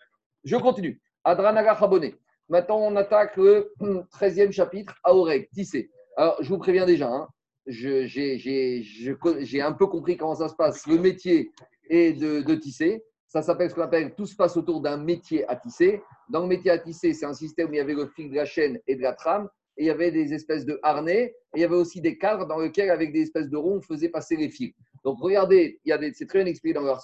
Je continue. Adranaga Chabone. Maintenant, on attaque le 13e chapitre, Aoreg, tissé. Alors, je vous préviens déjà, hein, j'ai un peu compris comment ça se passe. Le métier est de, de tisser. Ça s'appelle ce qu'on appelle tout se passe autour d'un métier à tisser. Dans le métier à tisser, c'est un système où il y avait le fil de la chaîne et de la trame, et il y avait des espèces de harnais, et il y avait aussi des cadres dans lesquels, avec des espèces de ronds, on faisait passer les fils. Donc regardez, c'est très bien expliqué dans leur.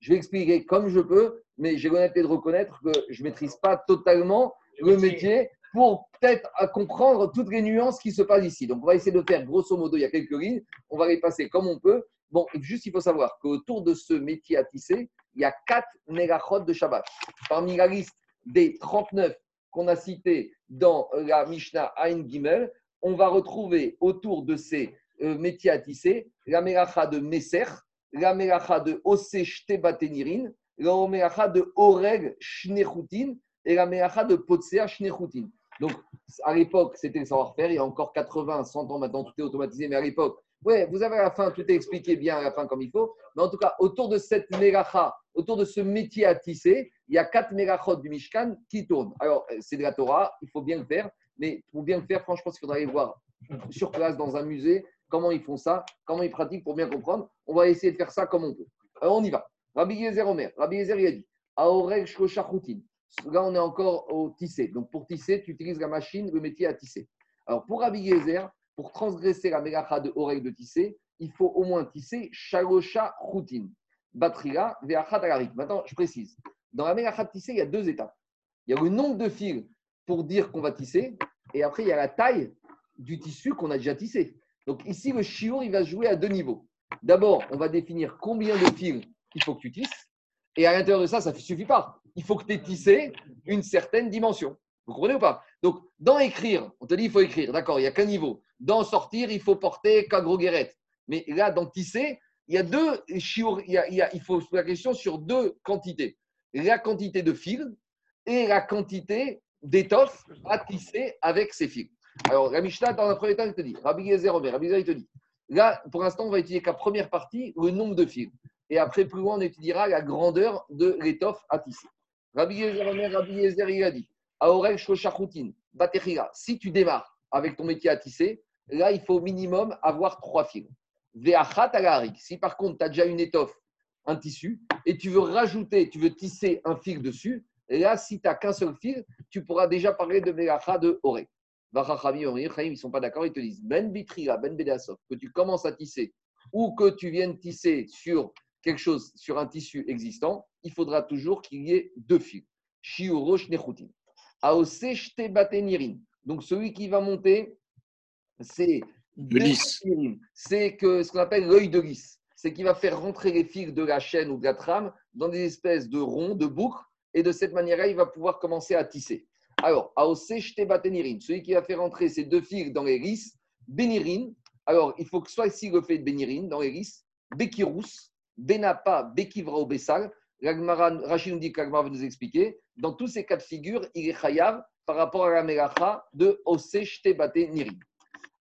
Je vais expliquer comme je peux, mais j'ai l'honnêteté de reconnaître que je ne maîtrise pas totalement le métier pour peut-être comprendre toutes les nuances qui se passent ici. Donc, on va essayer de faire grosso modo, il y a quelques lignes, on va les passer comme on peut. Bon, juste, il faut savoir qu'autour de ce métier à tisser, il y a quatre négachot de Shabbat. Parmi la liste des 39 qu'on a cités dans la Mishnah Ain Gimel, on va retrouver autour de ces euh, métiers à tisser la mélacha de Messer, la mélacha de Ose Shtebатenirin, la mélacha de Oreg Shnechutin et la mélacha de Potsea Shnechutin. Donc, à l'époque, c'était le savoir-faire. Il y a encore 80, 100 ans maintenant, tout est automatisé. Mais à l'époque, Ouais, vous avez à la fin, tout est expliqué bien à la fin comme il faut. Mais en tout cas, autour de cette mégacha, autour de ce métier à tisser, il y a quatre mégachot du Mishkan qui tournent. Alors, c'est de la Torah, il faut bien le faire. Mais pour bien le faire, franchement, je pense qu'il faudra aller voir sur place dans un musée comment ils font ça, comment ils pratiquent pour bien comprendre. On va essayer de faire ça comme on peut. Alors, on y va. Rabbi Yezer Omer, Rabbi Yezer, il a dit Aoreg Choutin. Là, on est encore au tisser. Donc, pour tisser, tu utilises la machine, le métier à tisser. Alors, pour Rabbi Yezer, pour transgresser la mégacha de oreille de tisser, il faut au moins tisser Shalosha Choutin. Batrila, Veachat Alarik. Maintenant, je précise. Dans la mégacha de tisser, il y a deux étapes. Il y a le nombre de fils pour dire qu'on va tisser, et après, il y a la taille du tissu qu'on a déjà tissé. Donc, ici, le chiour, il va jouer à deux niveaux. D'abord, on va définir combien de fils il faut que tu tisses. Et à l'intérieur de ça, ça ne suffit pas. Il faut que tu aies tissé une certaine dimension. Vous comprenez ou pas? Donc, dans écrire, on te dit il faut écrire, d'accord, il n'y a qu'un niveau. Dans sortir, il faut porter qu'agro guérette. Mais là, dans tisser, il y a deux il, faut se poser la question sur deux quantités. La quantité de fils et la quantité d'étoffe à tisser avec ces fils. Alors, la Mishnah, dans un premier temps, il te dit, Rabbi Omer, Rabbi Yezer, il te dit, là, pour l'instant, on va étudier qu'à première partie, le nombre de fils. Et après, plus loin, on étudiera la grandeur de l'étoffe à tisser. Rabbi Yezer il a dit, Aorel Shoshachutin, Batechila, si tu démarres avec ton métier à tisser, là, il faut au minimum avoir trois fils. Si par contre, tu as déjà une étoffe, un tissu, et tu veux rajouter, tu veux tisser un fil dessus, là, si tu n'as qu'un seul fil, tu pourras déjà parler de Melacha de Oré. Ils ne sont pas d'accord, ils te disent Ben Bitrila, Ben Bedasov, que tu commences à tisser ou que tu viennes tisser sur quelque chose, sur un tissu existant, il faudra toujours qu'il y ait deux fils. Shiuro Shnechutin. Aose Shte Batenirin. Donc celui qui va monter, c'est. C'est que ce qu'on appelle l'œil de lys. C'est qu'il va faire rentrer les fils de la chaîne ou de la trame dans des espèces de ronds, de boucles, et de cette manière-là, il va pouvoir commencer à tisser. Alors, Aose Shte Batenirin, celui qui va faire rentrer ces deux fils dans les lys, Benirin, alors il faut que soit ici le fait de Benirin dans les Bekirous, Benapa, Bekivra ou Bessal. Rachid nous dit va nous expliquer. Dans tous ces cas de figure, il est chayav par rapport à la melacha de Ose Shte Batenirin.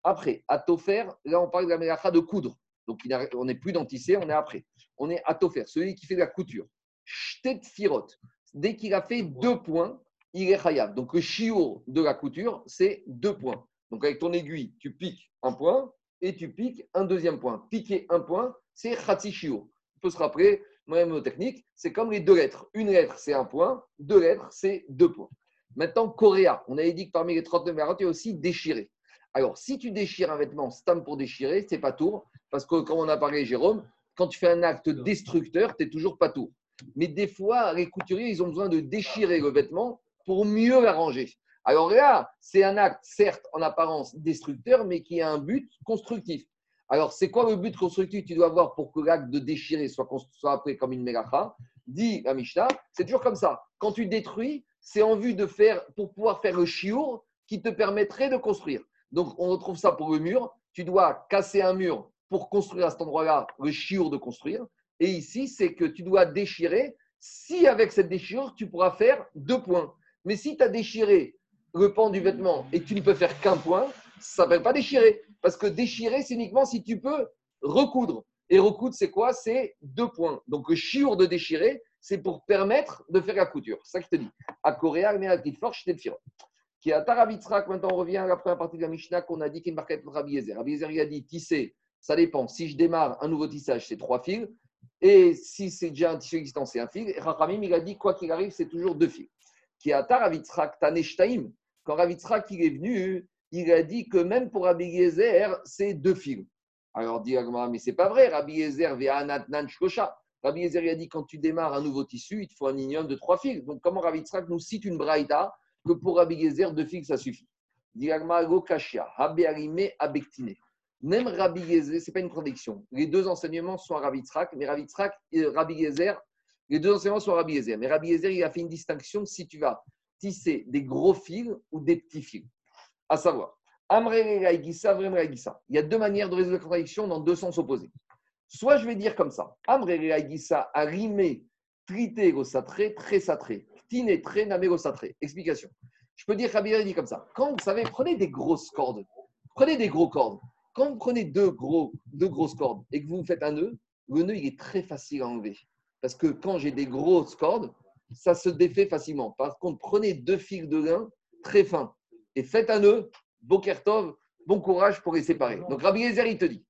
Après, à Tofer, là on parle de la melacha de coudre. Donc on n'est plus dans on est après. On est à Tofer, celui qui fait la couture. Shtet Firot, dès qu'il a fait deux points, il est chayav. Donc le chiour de la couture, c'est deux points. Donc avec ton aiguille, tu piques un point et tu piques un deuxième point. Piquer un point, c'est chatsi. Faut se rappeler, même technique, c'est comme les deux lettres. Une lettre, c'est un point. Deux lettres, c'est deux points. Maintenant, Coréa, on avait dit que parmi les 39 variantes, il y a aussi déchirer. Alors, si tu déchires un vêtement stam pour déchirer, c'est pas tour, parce que comme on a parlé, Jérôme, quand tu fais un acte destructeur, tu n'es toujours pas tour. Mais des fois, les couturiers, ils ont besoin de déchirer le vêtement pour mieux l'arranger. Alors là, c'est un acte, certes, en apparence destructeur, mais qui a un but constructif. Alors, c'est quoi le but constructif que tu dois avoir pour que l'acte de déchirer soit, soit appelé comme une mégacha Dit la Mishnah, c'est toujours comme ça. Quand tu détruis, c'est en vue de faire, pour pouvoir faire le chiour qui te permettrait de construire. Donc, on retrouve ça pour le mur. Tu dois casser un mur pour construire à cet endroit-là le chiour de construire. Et ici, c'est que tu dois déchirer. Si avec cette déchirure, tu pourras faire deux points. Mais si tu as déchiré le pan du vêtement et que tu ne peux faire qu'un point, ça ne s'appelle pas déchirer. Parce que déchirer, c'est uniquement si tu peux recoudre. Et recoudre, c'est quoi? C'est deux points. Donc le chiour de déchirer, c'est pour permettre de faire la couture. C'est ça je te dis. À Coréa, mais à fort, je t'ai Qui à Taravitzrak, maintenant on revient à la première partie de la Mishnah qu'on a dit qu'il marquette entre Rabbi Yezer. Rabbi il a dit tisser, ça dépend. Si je démarre un nouveau tissage, c'est trois fils. Et si c'est déjà un tissu existant, c'est un fil. Et il a dit, quoi qu'il arrive, c'est toujours deux fils. Qui à Taravitzrak, Taneshtaim. Quand Ravitzrak il est venu, il a dit que même pour Rabbi Yezer, c'est deux fils. Alors dit Agmara, mais c'est pas vrai. Rabbi Yezer ve'anat nan shkosha. Rabbi Yezer il a dit quand tu démarres un nouveau tissu, il te faut un minimum de trois fils. Donc comment Rabbi Yitzhak nous cite une braïta que pour Rabbi Yezer, deux fils, ça suffit? Dit Agmara, go kashia, habe arime, abektine. Même Rabbi Yezer, c'est pas une contradiction. Les deux enseignements sont à Rabbi mais Rabbi et Rabbi Yezer, les deux enseignements sont à Rabbi Yezer. Mais Rabbi Yezer, il a fait une distinction si tu vas tisser des gros fils ou des petits fils. À savoir. Il y a deux manières de résoudre la contradiction dans deux sens opposés. Soit je vais dire comme ça, Amrele Gaïgissa, arimé, trité, gosatré, très satré, ktine, très, namé, gosatré. Explication. Je peux dire, Yezer dit comme ça. Quand vous savez, prenez des grosses cordes, prenez des gros cordes. Quand vous prenez deux, gros, deux grosses cordes et que vous faites un nœud, le nœud, il est très facile à enlever. Parce que quand j'ai des grosses cordes, ça se défait facilement. Par contre, prenez deux fils de lin très fins et faites un nœud, Bokertov, bon courage pour les séparer. Donc Rabbi Eliezer, il te dit,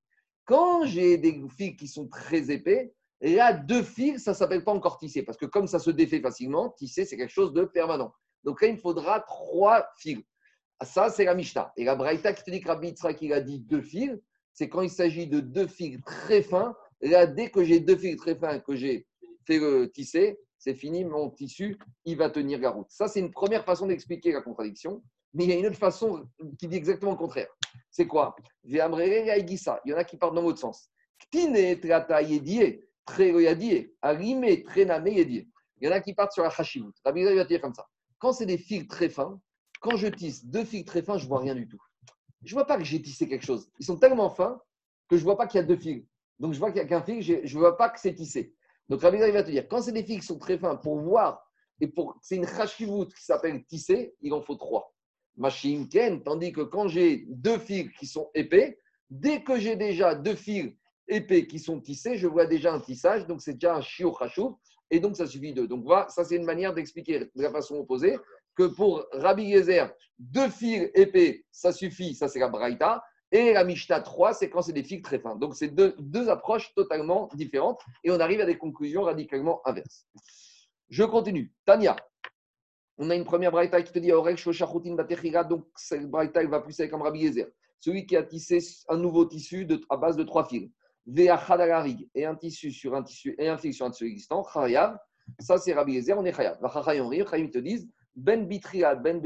quand j'ai des fils qui sont très épais, là, deux fils, ça ne s'appelle pas encore tisser, parce que comme ça se défait facilement, tisser, c'est quelque chose de permanent. Donc là, il me faudra trois fils. Ça, c'est la Mishnah. Et la Braïta qui te dit que Rabbi Yitzhak, il a dit deux fils, c'est quand il s'agit de deux fils très fins. Là, dès que j'ai deux fils très fins que j'ai fait le tisser, c'est fini, mon tissu, il va tenir la route. Ça, c'est une première façon d'expliquer la contradiction. Mais il y a une autre façon qui dit exactement le contraire. C'est quoi? Il y en a qui partent dans l'autre sens. Il y en a qui partent sur la hashivut. Rabbi va dire comme ça. Quand c'est des fils très fins, quand je tisse deux fils très fins, je vois rien du tout. Je vois pas que j'ai tissé quelque chose. Ils sont tellement fins que je vois pas qu'il y a deux fils. Donc je vois qu'il y a qu'un fil, je ne vois pas que c'est tissé. Donc Rabbi va te dire, quand c'est des fils qui sont très fins, pour voir et pour c'est une hashivut qui s'appelle tisser, il en faut trois. Machine Ken, tandis que quand j'ai deux fils qui sont épais, dès que j'ai déjà deux fils épais qui sont tissés, je vois déjà un tissage, donc c'est déjà un chiot chachou, et donc ça suffit de. Donc voilà, ça c'est une manière d'expliquer de la façon opposée que pour Rabbi Yezer, deux fils épais, ça suffit, ça c'est la Braïta, et la Mishnah 3, c'est quand c'est des fils très fins. Donc c'est deux, deux approches totalement différentes, et on arrive à des conclusions radicalement inverses. Je continue. Tania, on a une première braïta qui te dit Orek Shoshachutin Batechira, donc cette braïta va pousser comme Rabbi Yezer. Celui qui a tissé un nouveau tissu à base de trois fils. Veachadalarig, et un tissu sur un tissu, et un fil sur un tissu existant. Chayav, ça c'est Rabbi Yezer, on est Chayav. Vachachayom Rir, Chayim te disent Ben Bitria, Ben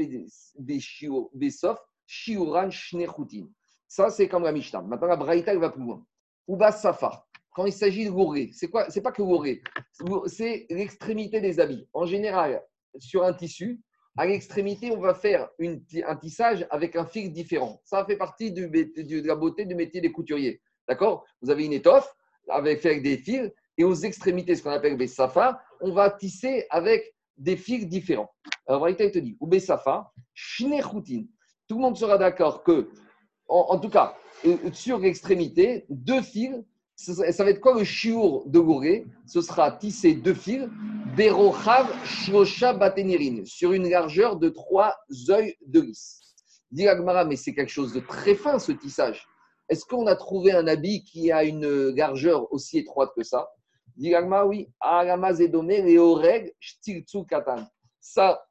Besof, Shiuran Shnechutin. Ça c'est comme la Mishnah. Maintenant la braïta va plus loin. Uba Safa, quand il s'agit de gouré, c'est quoi C'est pas que gouré, c'est l'extrémité des habits. En général, sur un tissu, à l'extrémité, on va faire un tissage avec un fil différent. Ça fait partie de la beauté du métier des couturiers. D'accord? Vous avez une étoffe avec, avec des fils et aux extrémités, ce qu'on appelle des safas, on va tisser avec des fils différents. Alors, il te dit, ou safa, Tout le monde sera d'accord que, en, en, tout cas, euh, sur l'extrémité, deux fils ça va être quoi le chiour de gouré Ce sera tissé deux fils, berochav shlosha batenirin, sur une largeur de trois œils de lys. Dit mais c'est quelque chose de très fin ce tissage. Est-ce qu'on a trouvé un habit qui a une largeur aussi étroite que ça? Dit oui. et oreg katan. Ça,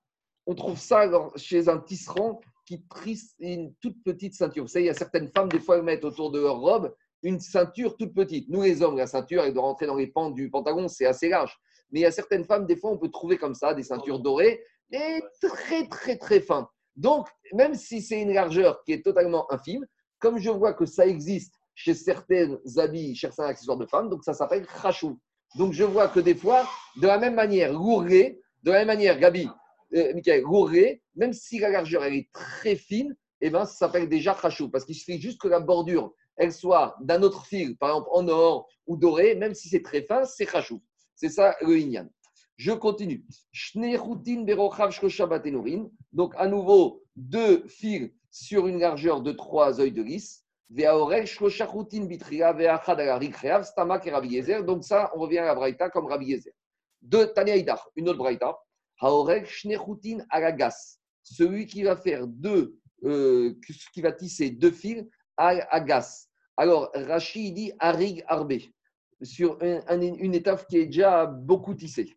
on trouve ça chez un tisserand qui trisse une toute petite ceinture. Vous savez, il y a certaines femmes, des fois, elles mettent autour de leur robe une ceinture toute petite. Nous, les hommes, la ceinture, elle doit rentrer dans les pans du pantalon, c'est assez large. Mais il y a certaines femmes, des fois, on peut trouver comme ça des ceintures dorées et très, très, très fin. Donc, même si c'est une largeur qui est totalement infime, comme je vois que ça existe chez certains habits, chez certains accessoires de femmes, donc ça s'appelle crachou. Donc, je vois que des fois, de la même manière, gouré, de la même manière, Gabi, euh, Michael, même si la largeur elle est très fine, eh ben, ça s'appelle déjà crachou, parce qu'il suffit juste que la bordure elle soit d'un autre fil, par exemple en or ou doré, même si c'est très fin, c'est chachou. C'est ça le inyan. Je continue. Donc, à nouveau, deux fils sur une largeur de trois œils de lys. Donc, ça, on revient à la braïta comme Rabbi Yezer. De Tania une autre braïta. Celui qui va faire deux, euh, qui va tisser deux fils Agas. Alors, Rachid dit Arig Arbe, sur une étoffe qui est déjà beaucoup tissée.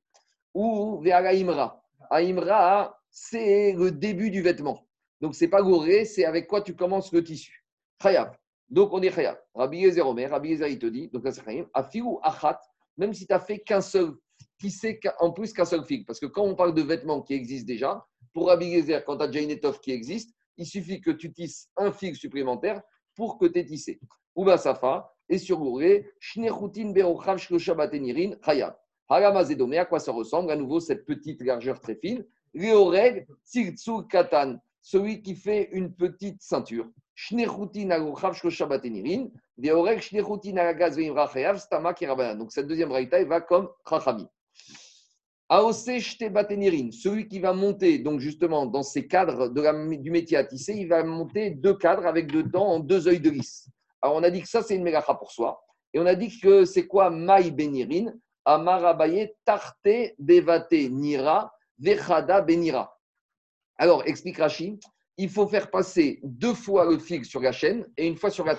Ou vers Aimra. Aimra, c'est le début du vêtement. Donc, c'est pas gouré, c'est avec quoi tu commences le tissu. Khayab. Donc, on est Khayab. Rabbi Yezer Omer, Rabbi Yezer, il te dit, donc là, c'est Khayab. Afiou Achat, même si tu as fait qu'un seul, tissé en plus qu'un seul fil. Parce que quand on parle de vêtements qui existent déjà, pour Rabbi Yezer, quand tu as déjà une étoffe qui existe, il suffit que tu tisses un fil supplémentaire pour que tu aies tissé. Uba Safa, et sur Gouré, Shnechutin Berochav Shlosha Batenirin, Hayab. Haramazedome, à quoi ça ressemble À nouveau, cette petite largeur très fine. Leoreg, Tziltsu Katan, celui qui fait une petite ceinture. Shnechutin Arochav Shlosha Batenirin, Leoreg, Shnechutin Agaz Veimra Hayav, Stama Kirabana. Donc cette deuxième braïta, va comme Chachami. Celui qui va monter, donc justement, dans ces cadres du métier à tisser, il va monter deux cadres avec dedans deux œils de lys. Alors, on a dit que ça, c'est une mégacha pour soi. Et on a dit que c'est quoi Maï Benirin Amarabaye Tarte Bevate Nira Vechada Benira. Alors, explique Rachid, il faut faire passer deux fois le fil sur la et une fois sur la.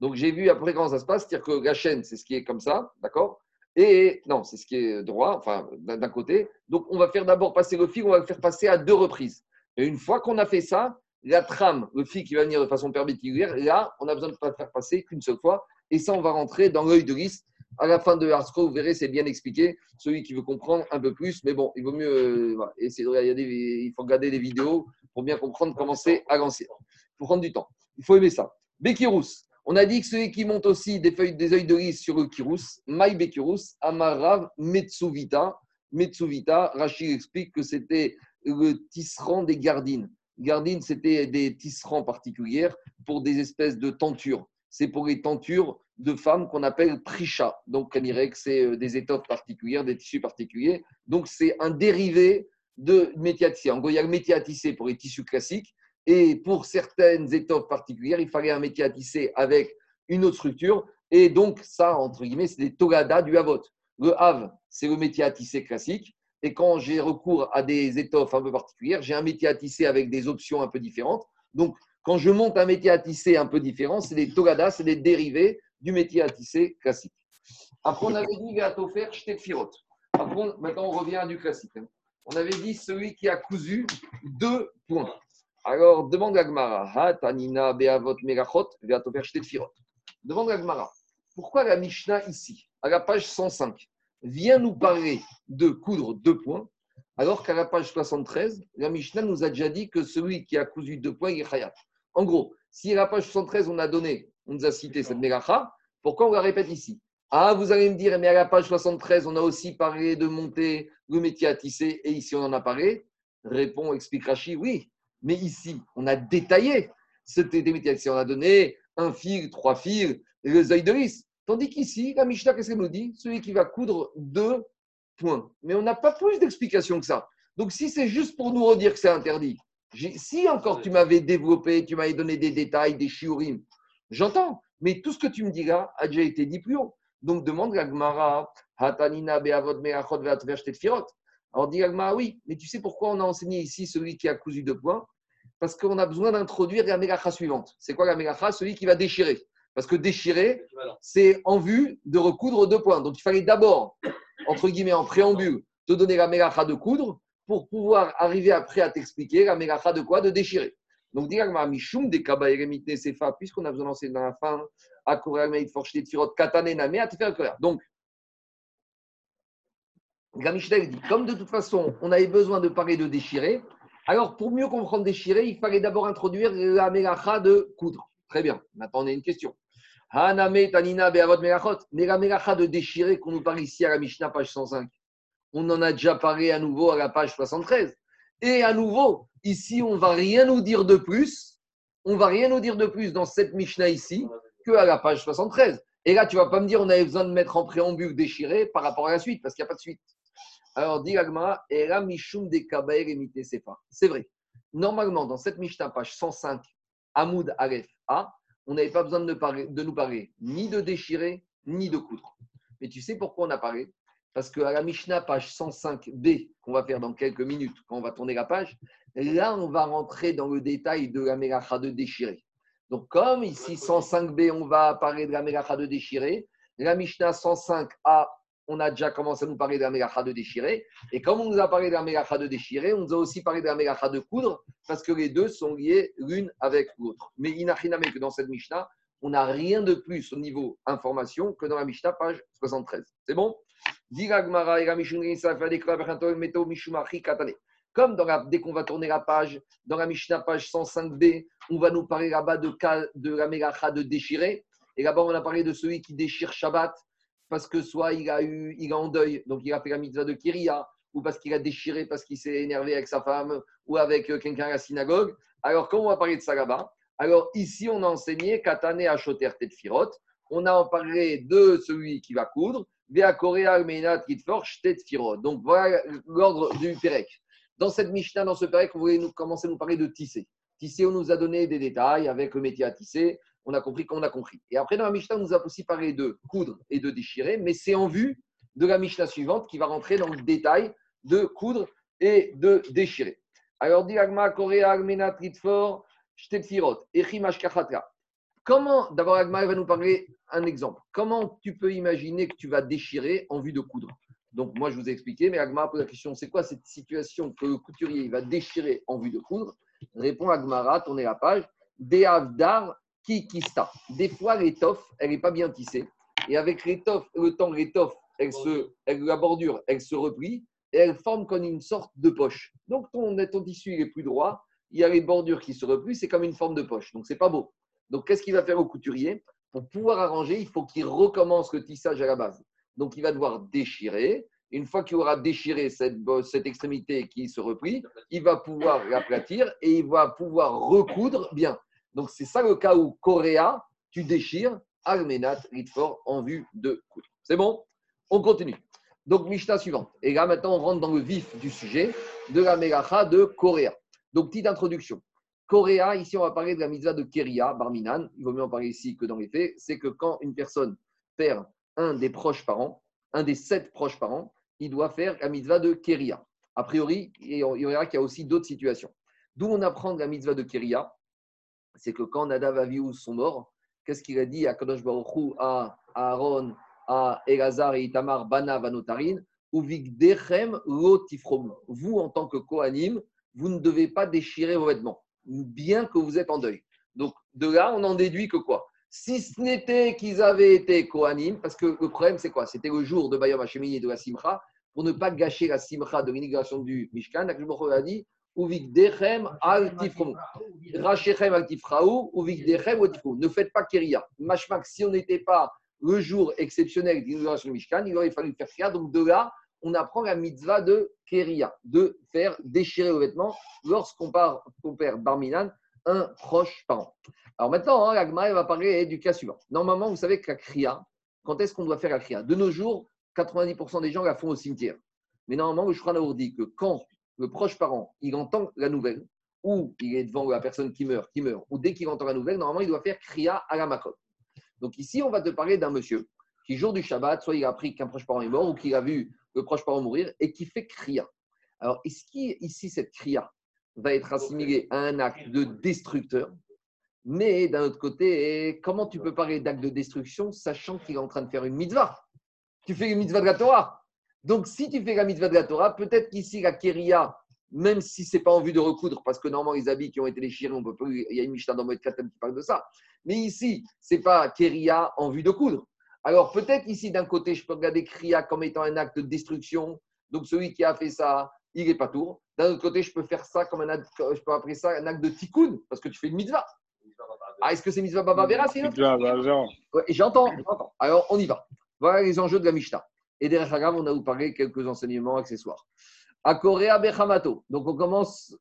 Donc, j'ai vu après comment ça se passe, c'est-à-dire que la c'est ce qui est comme ça, d'accord? Et non, c'est ce qui est droit, enfin, d'un côté. Donc, on va faire d'abord passer le fil, on va le faire passer à deux reprises. Et une fois qu'on a fait ça, la trame, le fil qui va venir de façon perpendiculaire, là, on a besoin de ne pas le faire passer qu'une seule fois. Et ça, on va rentrer dans l'œil de lys. À la fin de Harsco, vous verrez, c'est bien expliqué. Celui qui veut comprendre un peu plus, mais bon, il vaut mieux. euh, voilà. Et c'est vrai, il, faut regarder des vidéos pour bien comprendre comment c'est à l'ancienne. Il faut prendre du temps. Il faut aimer ça. Bekirous. On a dit que celui qui monte aussi des feuilles, des œils de lys sur le kirous, Maï Bekirous, Amarav Metsuvita. Metsuvita, Rachid explique que c'était le tisserand des gardines. Gardines, c'était des tisserands particulières pour des espèces de tentures. C'est pour les tentures de femmes qu'on appelle prisha. Donc, on dirait que c'est euh, des étoffes particulières, des tissus particuliers. Donc, c'est un dérivé de métier à. En gros, il y a le métier pour les tissus classiques. Et pour certaines étoffes particulières, il fallait un métier à tisser avec une autre structure. Et donc, ça, entre guillemets, c'est des togadas du havot. Le hav, c'est le métier à tisser classique. Et quand j'ai recours à des étoffes un peu particulières, j'ai un métier à tisser avec des options un peu différentes. Donc, quand je monte un métier à tisser un peu différent, c'est des togadas, c'est des dérivés du métier à tisser classique. Après, on avait dit Gatoffer, Shtetfirot. Après, maintenant, on revient à du classique. On avait dit celui qui a cousu deux points. Alors, demande Gmara. Ha, Tanina, Beavot, Megachot, à Gmara. Pourquoi la Mishnah ici, à la page 105, vient nous parler de coudre deux points, alors qu'à la page 73, la Mishnah nous a déjà dit que celui qui a cousu deux points, est Khayat. En gros, si à la page 73, on a donné, on nous a cité cette Megacha, pourquoi on la répète ici? Ah, vous allez me dire, mais à la page 73, on a aussi parlé de monter le métier à tisser, et ici, on en a parlé Répond, explique Rachi, oui, mais ici, on a détaillé. À tisser. On a donné un fil, trois fils, les œils de lys. Tandis qu'ici, la Mishnah, qu'est-ce qu'elle nous dit? Celui qui va coudre deux points. Mais on n'a pas plus d'explication que ça. Donc, si c'est juste pour nous redire que c'est interdit, si encore tu m'avais développé, tu m'avais donné des détails, des shiurim, j'entends. Mais tout ce que tu me dis là a déjà été dit plus haut. Donc, demande à Gmara, Hatanina be'avot me'achot ve'atver shtetfirot. Alors, dit Gmara, oui, mais tu sais pourquoi on a enseigné ici celui qui a cousu deux points? Parce qu'on a besoin d'introduire la mégacha suivante. C'est quoi la mégacha Celui qui va déchirer. Parce que déchirer, c'est en vue de recoudre deux points. Donc, il fallait d'abord, entre guillemets, en préambule, te donner la mégacha de coudre pour pouvoir arriver après à t'expliquer la mégacha de quoi? De déchirer. Donc, Mishum des Kabaïremitne Sefa, puisqu'on a besoin d'enseigner dans la fin, à courir Tirot Katane Name, à te faire. Donc, elle dit, comme de toute façon, on avait besoin de parler de déchirer, alors pour mieux comprendre déchirer, il fallait d'abord introduire la mégacha de coudre. Très bien. Maintenant, on a une question. Haname Tanina Be'avot Megachot. Mais la mégacha de déchirer qu'on nous parle ici à la Mishnah, page 105, on en a déjà parlé à nouveau à la page 73. Et à nouveau, ici, on ne va rien nous dire de plus. On va rien nous dire de plus dans cette Mishnah ici que à la page 73. Et là, tu ne vas pas me dire on avait besoin de mettre en préambule déchiré par rapport à la suite, parce qu'il n'y a pas de suite. Alors, dit Mishum de Kabaer Emite Sefa. C'est vrai. Normalement, dans cette Mishnah, page 105, Hamoud Aleph A, on n'avait pas besoin de nous parler ni de déchirer, ni de coudre. Mais tu sais pourquoi on a parlé? Parce qu'à la Mishnah, page 105b, qu'on va faire dans quelques minutes, quand on va tourner la page, là, on va rentrer dans le détail de la Melacha de déchirer. Donc, comme ici, 105b, on va parler de la Melacha de déchirer, la Mishnah 105a, on a déjà commencé à nous parler la Melacha de déchirer. Et comme on nous a parlé la Melacha de déchirer, on nous a aussi parlé la Melacha de coudre, parce que les deux sont liés l'une avec l'autre. Mais inachiname que dans cette Mishnah, on n'a rien de plus au niveau information que dans la Mishnah, page 73. C'est bon? Comme dans la- dès qu'on va tourner la page, dans la Mishnah, page 105b, on va nous parler là-bas de, de la Melacha de déchirer. Et là-bas, on a parlé de celui qui déchire Shabbat, parce que soit il a eu, il est en deuil, donc il a fait la mitzvah de Kiria, ou parce qu'il a déchiré, parce qu'il s'est énervé avec sa femme, ou avec euh, quelqu'un à la synagogue. Alors, quand on va parler de ça là-bas, alors ici, on a enseigné Katane Ashoter Tetfirot. On a parlé de celui qui va coudre, Tetfirot. Donc, voilà l'ordre du Pérec. Dans cette Mishnah, dans ce Pérec, on voulait nous, commencer à nous parler de tisser. Tisser, on nous a donné des détails avec le métier à tisser, On a compris qu'on a compris. Et après, dans la Mishnah, on nous a aussi parlé de coudre et de déchirer, mais c'est en vue de la Mishnah suivante qui va rentrer dans le détail de coudre et de déchirer. Alors, dit Agma, Korea, Armena, Tritfor, Echimash Kachatra. Comment, d'abord, Agma va nous parler un exemple. Comment tu peux imaginer que tu vas déchirer en vue de coudre? Donc, moi, je vous ai expliqué, mais Agma pose la question c'est quoi cette situation que le couturier va déchirer en vue de coudre? Répond Agmara, tournez la page. Deavdar kikista. Des fois, l'étoffe, elle n'est pas bien tissée. Et avec l'étoffe, le temps, l'étoffe, elle se, elle, la bordure, elle se replie et elle forme comme une sorte de poche. Donc, ton, ton tissu, il est plus droit. Il y a les bordures qui se replient, c'est comme une forme de poche. Donc, c'est pas beau. Donc, qu'est-ce qu'il va faire au couturier? Pour pouvoir arranger, il faut qu'il recommence le tissage à la base. Donc, il va devoir déchirer. Une fois qu'il aura déchiré cette, cette extrémité qui se replie, il va pouvoir l'aplatir et il va pouvoir recoudre bien. Donc, c'est ça le cas où Coréa, tu déchires, Armenat, Ritfort, en vue de coudre. C'est bon? On continue. Donc, Mishnah suivante. Et là, maintenant, on rentre dans le vif du sujet de la Melacha de Coréa. Donc, petite introduction. Coréa, ici, on va parler de la mitzvah de Keria, Barminan. Il vaut mieux en parler ici que dans les faits. C'est que quand une personne perd un des proches parents, un des sept proches parents, il doit faire la mitzvah de Keria. A priori, il y aura qu'il y a aussi d'autres situations. D'où on apprend la mitzvah de Keria, c'est que quand Nadav Avihu sont morts, qu'est-ce qu'il a dit à Kadosh Baruch Hu, à Aaron, à Elazar et Itamar, Bana, Vanotarin, Uvikdechem lo tifromu. Vous, en tant que Kohanim, vous ne devez pas déchirer vos vêtements, bien que vous êtes en deuil. Donc, de là, on en déduit que quoi? Si ce n'était qu'ils avaient été Kohanim, parce que le problème, c'est quoi? C'était le jour de Bayom Hashemi et de la Simcha, pour ne pas gâcher la Simcha de l'immigration du Mishkan, a dit Ne faites pas Keria. Mashmak, si on n'était pas le jour exceptionnel de l'inauguration du Mishkan, il aurait fallu faire Keria. Donc, de là, on apprend la mitzvah de Keria, de faire déchirer le vêtement lorsqu'on qu perd Barminan, un proche parent. Alors maintenant, hein, l'Agma va parler du cas suivant. Normalement, vous savez que la Kriya, quand est-ce qu'on doit faire la Kriya De nos jours, 90% des gens la font au cimetière. Mais normalement, le Shulchan dit que quand le proche parent, il entend la nouvelle, ou il est devant la personne qui meurt, qui meurt, ou dès qu'il entend la nouvelle, normalement, il doit faire Kriya à la Makot. Donc ici, on va te parler d'un monsieur qui, jour du Shabbat, soit il a appris qu'un proche parent est mort, ou qu'il a vu le proche parent mourir, et qui fait Kriya. Alors, est-ce qu'ici, cette Kriya va être assimilée à un acte de destructeur? Mais d'un autre côté, comment tu peux parler d'acte de destruction sachant qu'il est en train de faire une mitzvah? Tu fais une mitzvah de la Torah. Donc, si tu fais la mitzvah de la Torah, peut-être qu'ici, la Kéria, même si ce n'est pas en vue de recoudre, parce que normalement, les habits qui ont été déchirés, on peut plus, il y a une Mishnah dans Moed Katan qui parle de ça. Mais ici, ce n'est pas Kéria en vue de coudre. Alors, peut-être ici, d'un côté, je peux regarder Kriya comme étant un acte de destruction. Donc, celui qui a fait ça, il n'est pas tour. D'un autre côté, je peux faire ça comme un acte, je peux appeler ça un acte de tikkun, parce que tu fais une mitzvah. Ah, est-ce que c'est mitzvah Baba Vera. Ouais, J'entends, j'entends. Alors, on y va. Voilà les enjeux de la Mishnah. Et derrière on a vous parlé quelques enseignements accessoires. À Korea Bechamato. Donc, on commence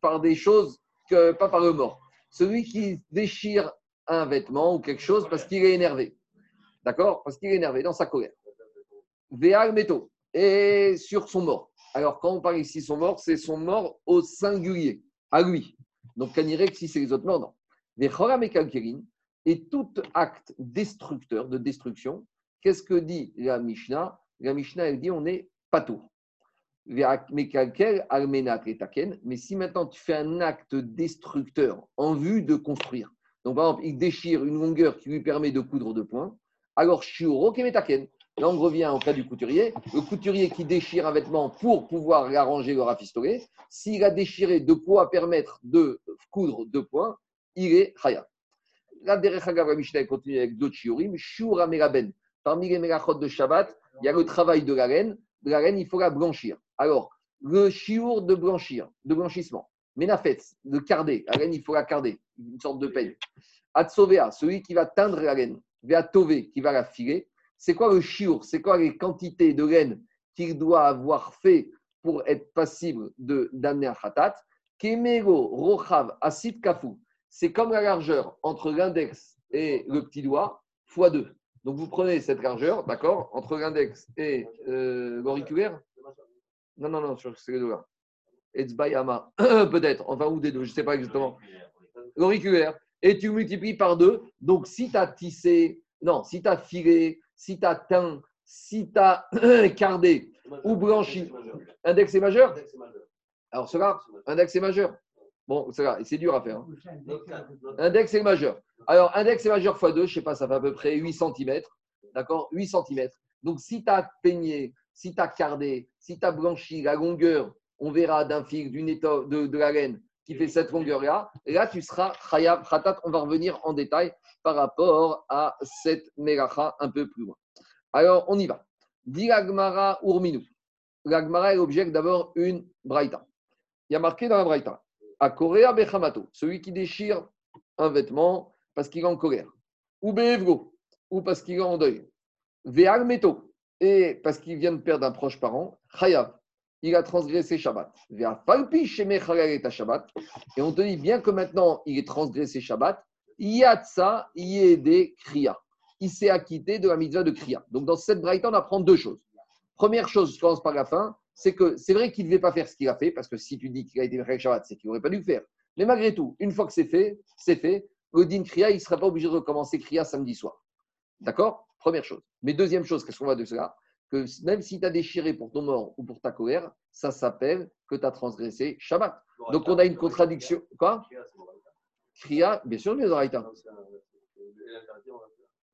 par des choses que pas par le mort. Celui qui déchire un vêtement ou quelque chose parce qu'il est énervé. D'accord? Parce qu'il est énervé dans sa colère. Veal. Et sur son mort. Alors, quand on parle ici son mort, c'est son mort au singulier, à lui. Donc, Kanirek, si c'est les autres morts, non. Et tout acte destructeur, de destruction, qu'est-ce que dit la Mishnah? La Mishnah, elle dit on est pas tout. Mais si maintenant tu fais un acte destructeur en vue de construire, donc par exemple, il déchire une longueur qui lui permet de coudre deux points, alors shiuro kemetaken. Là, on revient au cas du couturier. Le couturier qui déchire un vêtement pour pouvoir l'arranger, le rafistoler, s'il a déchiré de quoi permettre de coudre deux points, il est chaya. La Mishnah continue avec d'autres shiurim. Shura meraben. Parmi les melachot de Shabbat, il y a le travail de la laine. De la laine, il faut la blanchir. Alors, le shiur de blanchir, de blanchissement. Menafetz, de carder. La laine, il faut la carder. Une sorte de peigne. Atsovea, celui qui va teindre la laine. Veatove, qui va la filer. C'est quoi le shiur C'est quoi les quantités de laine qu'il doit avoir fait pour être passible d'amener un khatat Kemego, rochav, asid kafou c'est comme la largeur entre l'index et le petit doigt fois 2. Donc vous prenez cette largeur, d'accord, entre l'index et euh, l'auriculaire. Non, non, non, c'est les deux là. Etzbayama, peut-être, enfin, ou des deux, je ne sais pas exactement. L'auriculaire, et tu multiplies par deux. Donc, si tu as tissé, non, si tu as filé, si tu as teint, si tu as cardé ou blanchi, index est majeur Alors, cela, index est majeur. Bon, c'est dur à faire. hein. Index est majeur. Alors, index est majeur x 2, je ne sais pas, ça fait à peu près 8 cm. D'accord? 8 cm. Donc, si tu as peigné, si tu as cardé, si tu as blanchi la longueur, on verra d'un fil, d'une étoffe, de, de la laine qui fait cette longueur-là, et là, tu seras khayab, khatat. On va revenir en détail par rapport à cette melacha un peu plus loin. Alors, on y va. Dit l'agmara urminu. L'agmara, elle objecte d'abord une braïta. Il y a marqué dans la braïta, à Korea Bechamato, celui qui déchire un vêtement parce qu'il est en colère, ou Beevgo, ou parce qu'il est en deuil, Ve'al Meto, et parce qu'il vient de perdre un proche parent, Chayav, il a transgressé Shabbat. Ve'a Falpi Sheme Chalal et Shabbat, et on te dit bien que maintenant il est transgressé Shabbat, Yatsa Yede Kriya. Il s'est acquitté de la mitzvah de Kriya. Donc dans cette braïta, on apprend deux choses. Première chose, je commence par la fin, c'est que c'est vrai qu'il ne devait pas faire ce qu'il a fait, parce que si tu dis qu'il a été Shabbat, c'est qu'il n'aurait pas dû le faire. Mais malgré tout, une fois que c'est fait, c'est fait. Le din Kriya, il ne sera pas obligé de recommencer Kriya samedi soir. D'accord? Première chose. Mais deuxième chose, qu'est-ce qu'on voit de cela? Que même si tu as déchiré pour ton mort ou pour ta colère, ça s'appelle que tu as transgressé Shabbat. Donc on a une contradiction. Quoi? Kriya, bien sûr, les Oraïta.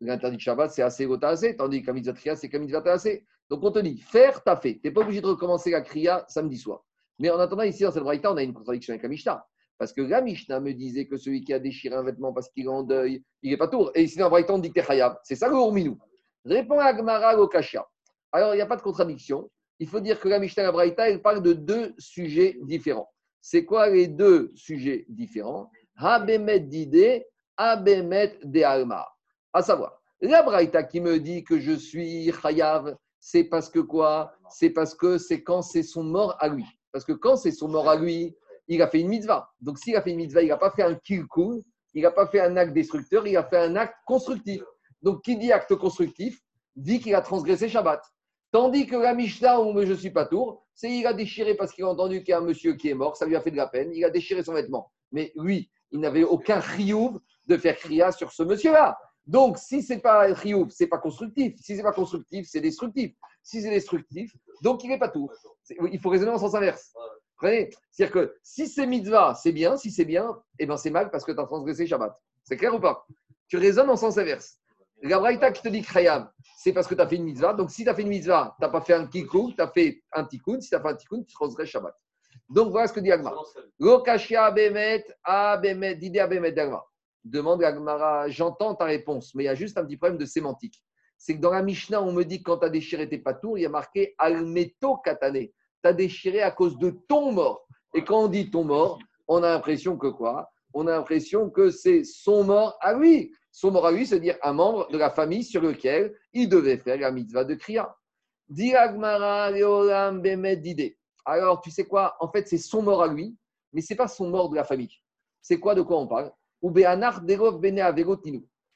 L'interdit de Shabbat, c'est assez assez, tandis Kriya, c'est de assez. Donc on te dit, faire, t'as fait. Tu n'es pas obligé de recommencer la Kriya samedi soir. Mais en attendant, ici, dans cette braïta, on a une contradiction avec la Mishnah. Parce que la Mishnah me disait que celui qui a déchiré un vêtement parce qu'il est en deuil, il n'est pas tour. Et ici, dans la braïta, on dit que. C'est ça le Urminou. Réponds à Gmara Lokashia. Alors, il n'y a pas de contradiction. Il faut dire que la Mishnah et la braïta, elle parle de deux sujets différents. C'est quoi les deux sujets différents? Habemet d'idée, Habemet de. À savoir, la braïta qui me dit que je suis Chayav, c'est parce que quoi? C'est parce que c'est quand c'est son mort à lui. Parce que quand c'est son mort à lui, il a fait une mitzvah. Donc s'il a fait une mitzvah, il n'a pas fait un kilkul, il n'a pas fait un acte destructeur, il a fait un acte constructif. Donc qui dit acte constructif dit qu'il a transgressé Shabbat. Tandis que la Mishnah où je suis pas tour, c'est il a déchiré parce qu'il a entendu qu'il y a un monsieur qui est mort, ça lui a fait de la peine, il a déchiré son vêtement. Mais lui, il n'avait aucun riouf de faire kriya sur ce monsieur-là. Donc, si ce n'est pas riouf, ce n'est pas constructif. Si ce n'est pas constructif, c'est destructif. Si c'est destructif, donc il n'est pas tout. Il faut raisonner en sens inverse. C'est-à-dire que si c'est mitzvah, c'est bien. Si c'est bien, eh ben c'est mal parce que tu as transgressé Shabbat. C'est clair ou pas? Tu raisonnes en sens inverse. La Braïta qui te dit Khayam, c'est parce que tu as fait une mitzvah. Donc, si tu as fait une mitzvah, tu n'as pas fait un kikou, tu as fait un tikkun. Si tu as fait un tikkun, tu transgresses Shabbat. Donc, voilà ce que dit Agma. Lokashia abemet, abemet, d'idée abemet d'Agma. Demande à Agmara, j'entends ta réponse, mais il y a juste un petit problème de sémantique. C'est que dans la Mishnah, on me dit quand tu as déchiré tes patours, il y a marqué almeto katane. Tu as déchiré à cause de ton mort. Et quand on dit ton mort, on a l'impression que quoi? On a l'impression que c'est son mort à lui. Son mort à lui, c'est-à-dire un membre de la famille sur lequel il devait faire la mitzvah de Kriya. Alors, tu sais quoi? En fait, c'est son mort à lui, mais ce n'est pas son mort de la famille. C'est quoi de quoi on parle?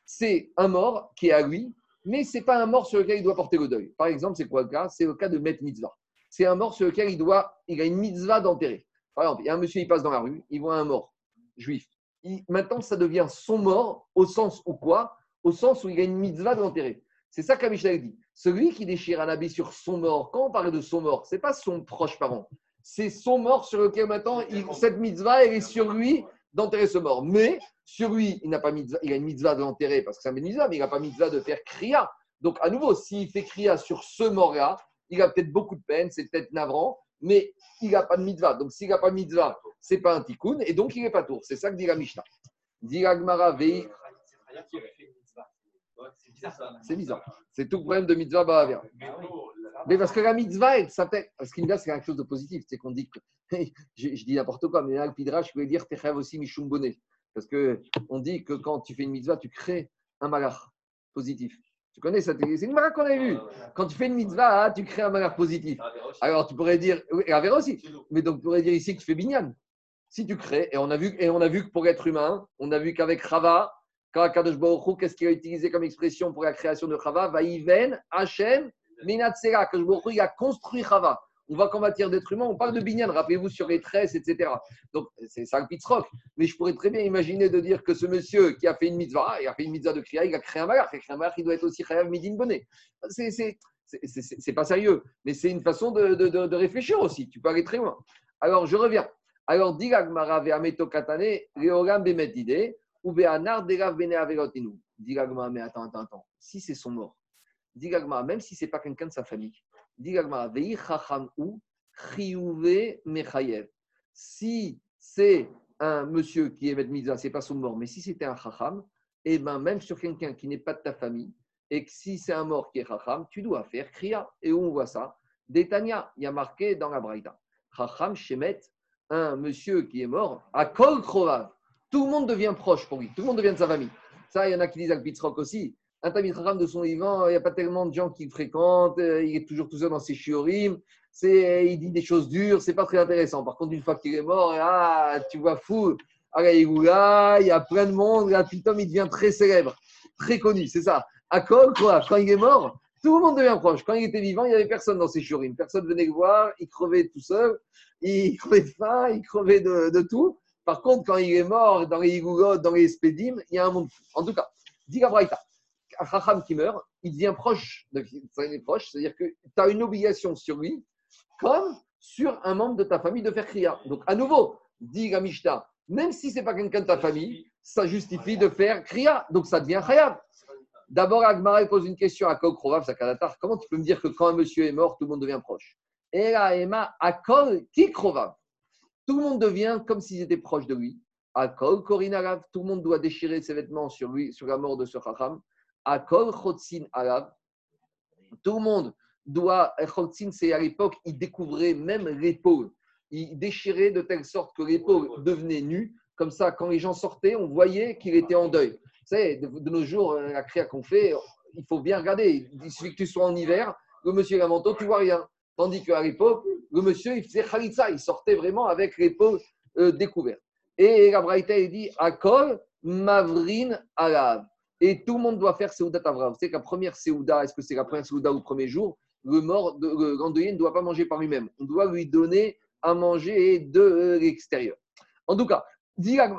C'est un mort qui est à lui, mais ce n'est pas un mort sur lequel il doit porter le deuil. Par exemple, c'est quoi le cas? C'est le cas de Met Mitzvah. C'est un mort sur lequel il, doit, il a une mitzvah d'enterrer. Par exemple, il y a un monsieur, il passe dans la rue, il voit un mort juif. Maintenant, ça devient son mort au sens où quoi? Au sens où il a une mitzvah d'enterrer. C'est ça qu'Amichel dit. Celui qui déchire un habit sur son mort, quand on parle de son mort, ce n'est pas son proche parent. C'est son mort sur lequel maintenant, cette mitzvah, elle est sur lui d'enterrer ce mort. Mais sur lui, il n'a pas mitzvah, il a une mitzvah de l'enterrer parce que c'est un mitzvah, mais il n'a pas mitzvah de faire kriya. Donc, à nouveau, s'il fait kriya sur ce mort-là, il a peut-être beaucoup de peine, c'est peut-être navrant, mais il n'a pas de mitzvah. Donc, s'il n'a pas de mitzvah, c'est pas un tikkun, et donc il n'est pas tour. C'est ça que dit la Mishnah. Dit la Gemara, Vei- c'est bizarre. C'est tout le problème de mitzvah Bahavia. Mais parce que la mitzvah, elle s'appelle. Parce qu'une c'est quelque chose de positif. C'est qu'on dit que. je, je dis n'importe quoi, mais là, le Pidrash, je voulais dire Techav aussi Mishum Bonnet. Parce qu'on dit que quand tu fais une mitzvah, tu crées un malach positif. Tu connais ça C'est une malach qu'on a vu. Quand tu fais une mitzvah, ah, tu crées un malach positif. Alors tu pourrais dire. oui, Avera aussi. Mais donc tu pourrais dire ici que tu fais binyan. Si tu crées, et on a vu, et on a vu que pour être humain, on a vu qu'avec Rava, quand Kadosh Baruch qu'est-ce qu'il a utilisé comme expression pour la création de Chava? Vaïven, Hachem, Minatsera. Kadosh Baruch il a construit Chava. On voit qu'en matière d'être humain, on parle de binyan. Rappelez-vous sur les tresses, etc. Donc, c'est ça le rock. Mais je pourrais très bien imaginer de dire que ce monsieur qui a fait une mitzvah, il a fait une mitzvah de kriya, il a créé un malach. Il a créé un malach, il doit être aussi chayav midin bonnet. C'est, c'est, pas sérieux. Mais c'est une façon de, de- de- réfléchir aussi. Tu peux aller très loin. Alors, je reviens. Alors, dit l'Agmara ve'ameto katane, leolam bemet dide, ou be'anar delav bene averotinu. Dit l'Agmara, mais attends, attends, attends. Si c'est son mort, dit l'Agmara, même si c'est pas quelqu'un de sa famille, Si c'est un monsieur qui est met mitzvah, c'est pas son mort, mais si c'était un chacham, et ben même sur quelqu'un qui n'est pas de ta famille, et que si c'est un mort qui est chacham, tu dois faire kriya. Et où on voit ça? Détania, il y a marqué dans la Braïta. Chacham Shemet, un monsieur qui est mort, à Kol. Tout le monde devient proche pour lui, tout le monde devient de sa famille. Ça, il y en a qui disent à Pitzrock aussi. Un Chacham de son vivant, il n'y a pas tellement de gens qui le fréquentent, euh, il est toujours tout seul dans ses chiorim, il dit des choses dures, c'est pas très intéressant. Par contre, une fois qu'il est mort, ah, tu vois fou, à la Igoula, il y a plein de monde, là, Pitom, il devient très célèbre, très connu, c'est ça. À Kol Krovav, quand il est mort, tout le monde devient proche. Quand il était vivant, il n'y avait personne dans ses chiorim. Personne venait le voir, il crevait tout seul, il crevait de faim, il crevait de, de tout. Par contre, quand il est mort dans les Igougot, dans les Spédim, il y a un monde fou. En tout cas, dit Gabraïta, un Chacham qui meurt, il devient proche, de, proche, c'est-à-dire que tu as une obligation sur lui, comme sur un membre de ta famille de faire kriya. Donc, à nouveau, dit la même si ce n'est pas quelqu'un de ta famille, ça justifie de faire kriya. Donc, ça devient khayab. D'abord, Agmara pose une question à Krovav, Sakadatar. Comment tu peux me dire que quand un monsieur est mort, tout le monde devient proche? Et là, Emma, Akol qui Krovav Tout le monde devient comme s'ils étaient proches de lui. Akol Korinarav, tout le monde doit déchirer ses vêtements sur lui, sur la mort de ce Chacham. Akol Chotzin Arav, tout le monde doit. Chotzin, c'est à l'époque, il découvrait même l'épaule. Il déchirait de telle sorte que l'épaule devenait nue. Comme ça, quand les gens sortaient, on voyait qu'il était en deuil. Vous savez, de, de nos jours, euh, la créa qu'on fait, il faut bien regarder. Il suffit que tu sois en hiver, le monsieur et la manteau, tu vois rien. Tandis qu'à l'époque, le monsieur, il faisait khalitsa, il sortait vraiment avec l'épaule euh, découverte. Et la Braïta, il dit Akol Mavrin Alav. Et tout le monde doit faire Seouda Tavra. Vous savez que la première Seouda, est-ce que c'est la première Seouda ou le premier jour? Le mort, de, le endeuillé ne doit pas manger par lui-même. On doit lui donner à manger de l'extérieur. En tout cas, la-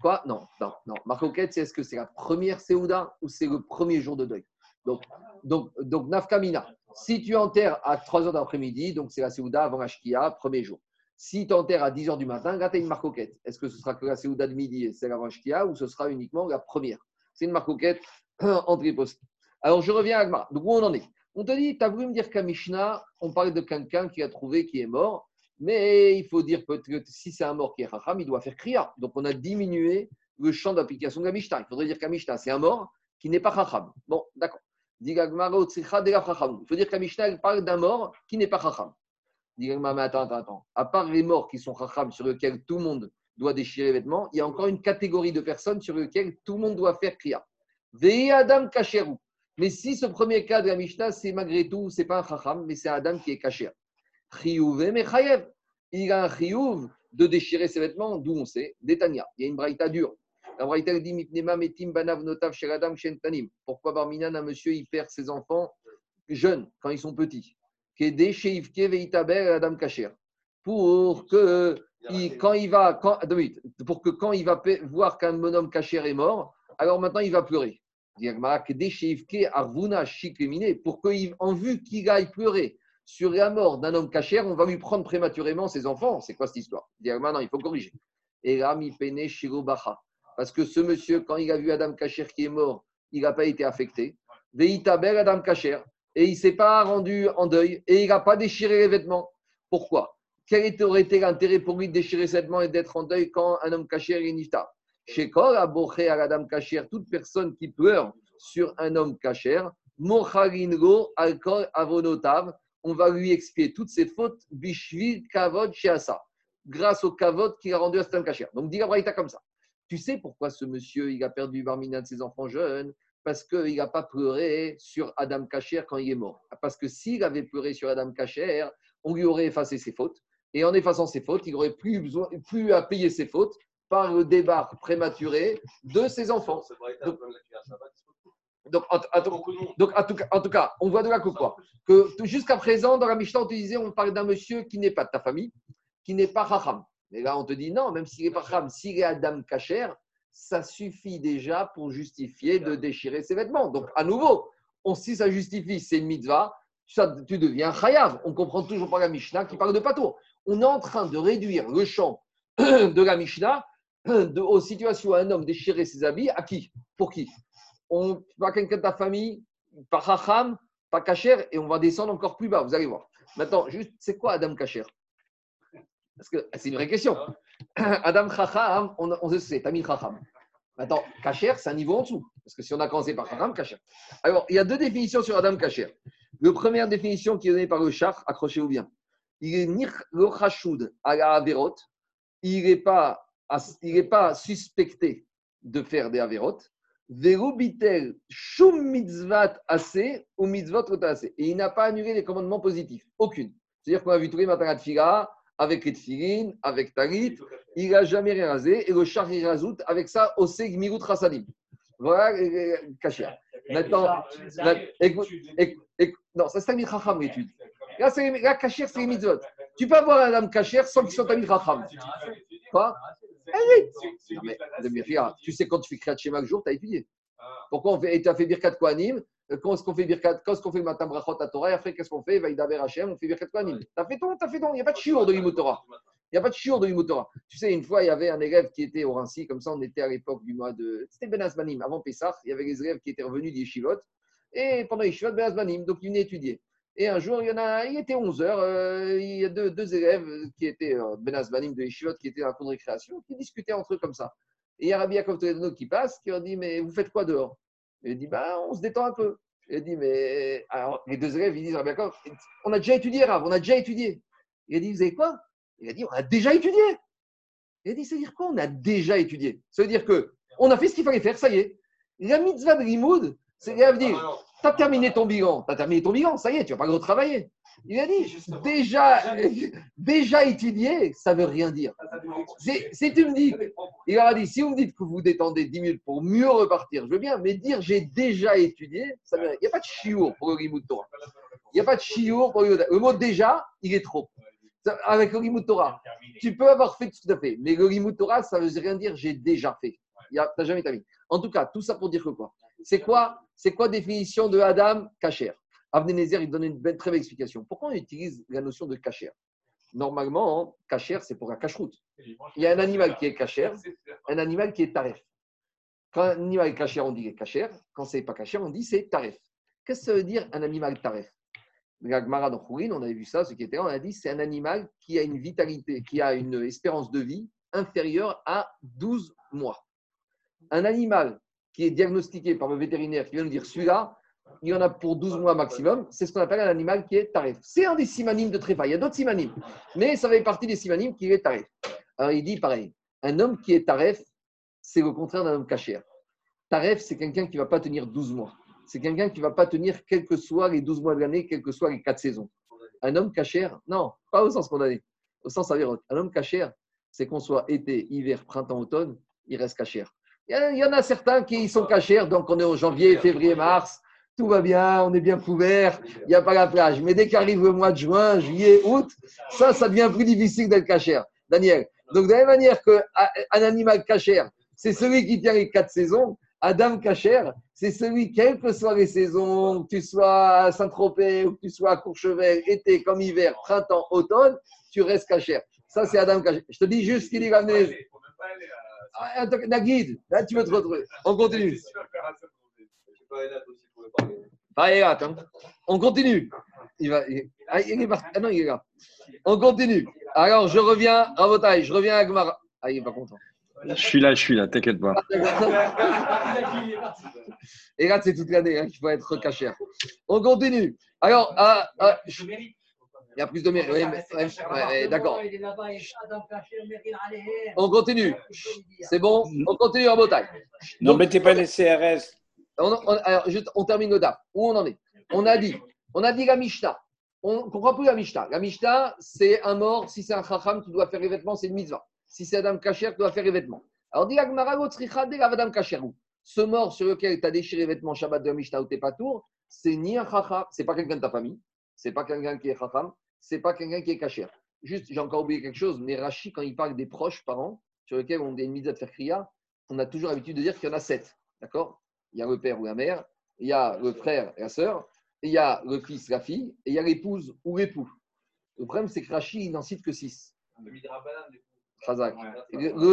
Quoi? Non, non, non. Marcoquette, c'est est-ce que c'est la première Seouda ou c'est le premier jour de deuil? Donc, donc, donc Nafkamina. Si tu enterres à 3 heures d'après-midi, donc c'est la Seouda avant la Shkia, premier jour. Si tu enterres à 10 heures du matin, là, tu as une marcoquette. Est-ce que ce sera que la Seouda de midi et c'est la Shkia ou ce sera uniquement la première? C'est une marcoquette en triposte. Alors, je reviens à Agmar. Donc, où on en est? On te dit, tu as voulu me dire qu'à Mishnah, on parle de quelqu'un qui a trouvé qui est mort, mais il faut dire peut-être que si c'est un mort qui est Chacham, il doit faire Kriya. Donc, on a diminué le champ d'application de la Mishnah. Il faudrait dire qu'à Mishnah, c'est un mort qui n'est pas Chacham. Bon, d'accord. Il faut dire qu'à Mishnah, elle parle d'un mort qui n'est pas Chacham. Dit attends, attends, attends. À part les morts qui sont Chacham, sur lesquels tout le monde doit déchirer les vêtements, il y a encore une catégorie de personnes sur lesquelles tout le monde doit faire Kriya. Vei Adam Kacheru. Mais si ce premier cas de la Mishnah, c'est malgré tout, c'est pas un Chacham, mais c'est Adam qui est Kacher. Chiyuve Mechayev. Il a un chiyuv de déchirer ses vêtements, d'où on sait, d'Etania. Il y a une braïta dure. La braïta dit Mipnema Metim Banav Notav Sheradam Shentanim. Pourquoi Barminan, un monsieur, il perd ses enfants jeunes, quand ils sont petits? Adam. Pour que, il- quand il va, quand, pour que quand il va voir qu'un bonhomme Kacher est mort, alors maintenant il va pleurer. Pour qu'en vue qu'il aille pleurer sur la mort d'un homme cachère, on va lui prendre prématurément ses enfants. C'est quoi cette histoire? Non, il faut corriger. Et. Parce que ce monsieur, quand il a vu Adam Kacher qui est mort, il n'a pas été affecté. Adam Kacher. Et il ne s'est pas rendu en deuil. Et il n'a pas déchiré les vêtements. Pourquoi? Quel aurait été l'intérêt pour lui de déchirer ses vêtements et d'être en deuil quand un homme caché est nifta? Shekol a boché à Adam Kacher. Toute personne qui pleure sur un homme cacher, mocharingo alcool avonotav on va lui expier toutes ses fautes, bishvil kavod sheasa, grâce au kavod qu'il a rendu à Stan Kacher. Donc, dit la comme ça. Tu sais pourquoi ce monsieur, il a perdu Barmina de ses enfants jeunes Parce qu'il n'a pas pleuré sur Adam Kacher quand il est mort. Parce que s'il avait pleuré sur Adam Kacher, on lui aurait effacé ses fautes. Et en effaçant ses fautes, il n'aurait plus, besoin, plus à payer ses fautes par le débarque prématuré de ses enfants. Donc, Donc, en, en- donc, en tout, cas, en tout cas, on voit de là que quoi Que jusqu'à présent, dans la Mishnah, on te disait, on parlait d'un monsieur qui n'est pas de ta famille, qui n'est pas Raham. Mais là, on te dit non, même s'il n'est pas Raham, s'il est Adam Kacher, ça suffit déjà pour justifier de déchirer ses vêtements. Donc, à nouveau, on, si ça justifie, c'est mitzvah, ça, tu deviens chayav. On comprend toujours pas la Mishnah qui parle de patour. On est en train de réduire le champ de la Mishnah de, aux situations où un homme déchirait ses habits. À qui? Pour qui? On, Pas quelqu'un de ta famille, pas Chacham, pas Kacher, et on va descendre encore plus bas, vous allez voir. Maintenant, juste, c'est quoi Adam Kacher? Parce que c'est une vraie question. Adam Chacham, on, on le sait, Tamil Chacham. Maintenant, Kacher, c'est un niveau en dessous. Parce que si on a commencé par Chacham, Kacher. Alors, il y a deux définitions sur Adam Kacher. La première définition qui est donnée par le char, accrochez-vous bien. Il est ni le à la averot, il n'est pas, suspecté de faire des averot. Verubitel shum mitzvat assez ou mitzvot. Et il n'a pas annulé les commandements positifs. Aucune. C'est-à-dire qu'on a vu tous les matins à avec les tfilines, avec tarit, il n'a jamais rien rasé. Et le char il rajoute avec ça au gmirut rasadim. Voilà, euh, caché. Maintenant, la- écoute, écoute, écoute, non, ça c'est Tamil Chacham l'étude. Là, c'est là, Kacher, c'est les mitzvot. Tu peux avoir un homme Kacher sans qu'il soit Tamil Chacham. Quoi? Eh oui. Non, mais, mais, regarde, tu sais, quand tu fais Kriyat Shema le jour, tu as étudié. Pourquoi on fait, tu as fait Birkat Kohanim euh, Quand est-ce qu'on fait Birkat Quand est-ce qu'on fait le matin Brachot à Torah Et après, qu'est-ce qu'on fait? Vaïdaber Hashem, on fait Birkat Kohanim. Tu as fait ton, tu as fait ton. Il n'y a pas de chiour de l'Imut Torah. Il n'y a pas de chiour de l'Imut Torah. Tu sais, une fois, il y avait un élève qui était au Rinci, comme ça, on était à l'époque du mois de. C'était Ben Asmanim, avant Pessah. Il y avait les élèves qui étaient revenus d'Yeshivot. Et pendant Yeshivot, Ben Asmanim, donc ils venaient étudier. Et un jour, il y en a, il était 11 heures, euh, il y a deux, deux élèves qui étaient euh, Ben Asmanim de Yeshivot, qui étaient dans la cour de récréation, qui discutaient entre eux comme ça. Et il y a Rabbi Yaakov Toledano qui passe, qui leur dit Mais vous faites quoi dehors? Il dit bah, On se détend un peu. Il dit Mais. Alors, les deux élèves, ils disent Rabbi Yaakov, On a déjà étudié, Rav, on a déjà étudié. Il a dit Vous avez quoi? Il a dit On a déjà étudié. Il a dit Ça veut dire quoi On a déjà étudié? Ça veut dire que on a fait ce qu'il fallait faire, ça y est. La mitzvah de Limoud, c'est à dire Tu as terminé ton bilan, tu as terminé ton bilan, ça y est, tu vas pas retravailler. Il a dit déjà, déjà étudié, ça veut rien dire. Si tu me dis, il leur a dit, si vous me dites que vous détendez 10 minutes pour mieux repartir, je veux bien, mais dire j'ai déjà étudié, ça veut rien. Il n'y a pas de chiour pour le Torah. Il n'y a pas de chiour pour le Le mot déjà, il est trop. Avec le Torah, tu peux avoir fait tout à fait, mais le Rimut Torah, ça ne veut rien dire j'ai déjà fait. Tu n'as jamais terminé. En tout cas, tout ça pour dire que quoi? C'est quoi quoi définition de Adam Kacher? Abdenezer, il donne une très belle explication. Pourquoi on utilise la notion de Kacher Normalement, Kacher, c'est pour la cacheroute. Il y a un animal qui est Kacher, un animal qui est taref. Quand un animal est Kacher, on dit Kacher. Quand c'est pas Kacher, on dit c'est taref. Qu'est-ce que ça veut dire un animal taref? La Gemara dans on avait vu ça, ce qui était on a dit c'est un animal qui a une vitalité, qui a une espérance de vie inférieure à 12 mois. Un animal qui est diagnostiqué par le vétérinaire qui vient nous dire celui-là, il y en a pour 12 mois maximum, c'est ce qu'on appelle un animal qui est taref. C'est un des simanimes de tréfa. Il y a d'autres simanimes, mais ça fait partie des simanimes qui est taref. Alors il dit pareil, un homme qui est taref, c'est le contraire d'un homme cachère. Taref, c'est quelqu'un qui ne va pas tenir 12 mois. C'est quelqu'un qui ne va pas tenir quels que soient les 12 mois de l'année, quels que soient les 4 saisons. Un homme cachère, non, pas au sens condamné, au sens avérote. Un homme cachère, c'est qu'on soit été, hiver, printemps, automne, il reste cachère. Il y, a- il y en a certains qui sont cachères, donc on est en janvier, février, mars, tout va bien, on est bien couvert, il n'y a pas la plage. Mais dès qu'arrive le mois de juin, juillet, août, ça, ça devient plus difficile d'être cachère. Daniel. Donc, de la même manière qu'un animal cachère, c'est celui qui tient les quatre saisons, Adam cachère, c'est celui, quelles que soient les saisons, que tu sois à Saint-Tropez ou que tu sois à Courchevel, été comme hiver, printemps, automne, tu restes cachère. Ça, c'est Adam cachère. Je te dis juste qu'il est ramené. Ah, La guide, là, tu veux te retrouver. On continue. Ah, il est là, attends. On continue. Il va, il- ah, il est parti. Ah non, il est là. On continue. Alors, je reviens, Rabotaï, je reviens à Gmara. Ah, il n'est pas content. Je suis là, je suis là, t'inquiète pas. Et là, c'est toute l'année hein, qu'il faut être cachère. On continue. Alors, ah, ah, je- il y a plus de mérite. Oui, mais- ouais, ouais, D'accord. Il est là-bas, il est Adam Kacher, Merir Alehem. On continue. C'est bon On continue, Rabotaï. Non, mettez pas les CRS. On, termine le DAF. Où on en est? On a dit, on a dit la Mishnah. On ne comprend plus la Mishnah. La Mishnah, c'est un mort. Si c'est un chacham qui doit faire les vêtements, c'est une mitzvah. Si c'est Adam Kacher qui doit faire les vêtements. Alors, dit de Adam Kacher. ce mort sur lequel tu as déchiré les vêtements Shabbat de la Mishnah ou t'es pas tour, c'est ni un chacham, c'est pas quelqu'un de ta famille, c'est pas quelqu'un qui est chacham, c'est pas quelqu'un qui est cachère. Juste, j'ai encore oublié quelque chose, mais Rashi, quand il parle des proches parents sur lesquels on a une mise à faire kriya, on a toujours l'habitude de dire qu'il y en a sept. D'accord? Il y a le père ou la mère, il y a le frère et la sœur, il y a le fils, la fille, et il y a l'épouse ou l'époux. Le problème, c'est que Rashi, il n'en cite que six. Le